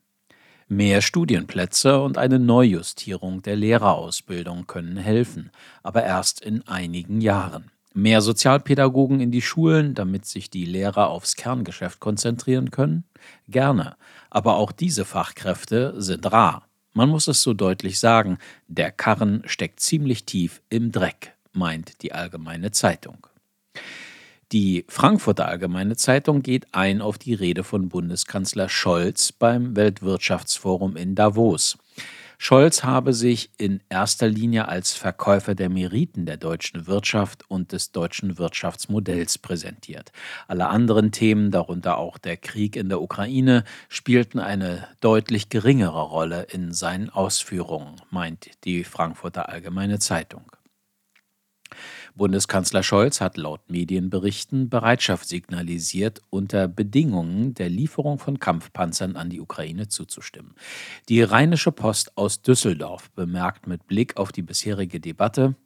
Mehr Studienplätze und eine Neujustierung der Lehrerausbildung können helfen, aber erst in einigen Jahren. Mehr Sozialpädagogen in die Schulen, damit sich die Lehrer aufs Kerngeschäft konzentrieren können? Gerne. Aber auch diese Fachkräfte sind rar. Man muss es so deutlich sagen, der Karren steckt ziemlich tief im Dreck, meint die Allgemeine Zeitung. Die Frankfurter Allgemeine Zeitung geht ein auf die Rede von Bundeskanzler Scholz beim Weltwirtschaftsforum in Davos. Scholz habe sich in erster Linie als Verkäufer der Meriten der deutschen Wirtschaft und des deutschen Wirtschaftsmodells präsentiert. Alle anderen Themen, darunter auch der Krieg in der Ukraine, spielten eine deutlich geringere Rolle in seinen Ausführungen, meint die Frankfurter Allgemeine Zeitung. Bundeskanzler Scholz hat laut Medienberichten Bereitschaft signalisiert, unter Bedingungen der Lieferung von Kampfpanzern an die Ukraine zuzustimmen. Die Rheinische Post aus Düsseldorf bemerkt mit Blick auf die bisherige Debatte,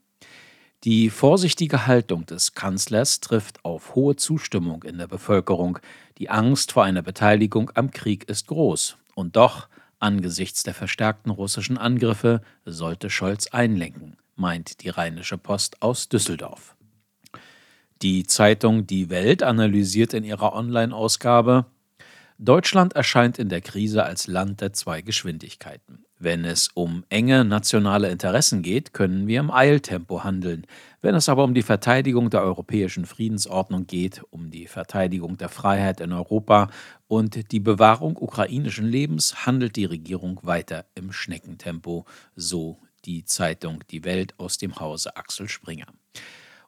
die vorsichtige Haltung des Kanzlers trifft auf hohe Zustimmung in der Bevölkerung. Die Angst vor einer Beteiligung am Krieg ist groß. Und doch, angesichts der verstärkten russischen Angriffe, sollte Scholz einlenken meint die Rheinische Post aus Düsseldorf. Die Zeitung Die Welt analysiert in ihrer Online-Ausgabe, Deutschland erscheint in der Krise als Land der zwei Geschwindigkeiten. Wenn es um enge nationale Interessen geht, können wir im Eiltempo handeln. Wenn es aber um die Verteidigung der europäischen Friedensordnung geht, um die Verteidigung der Freiheit in Europa und die Bewahrung ukrainischen Lebens, handelt die Regierung weiter im Schneckentempo, so die Zeitung Die Welt aus dem Hause Axel Springer.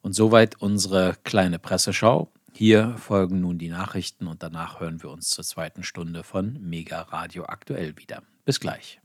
Und soweit unsere kleine Presseschau. Hier folgen nun die Nachrichten und danach hören wir uns zur zweiten Stunde von Mega Radio aktuell wieder. Bis gleich.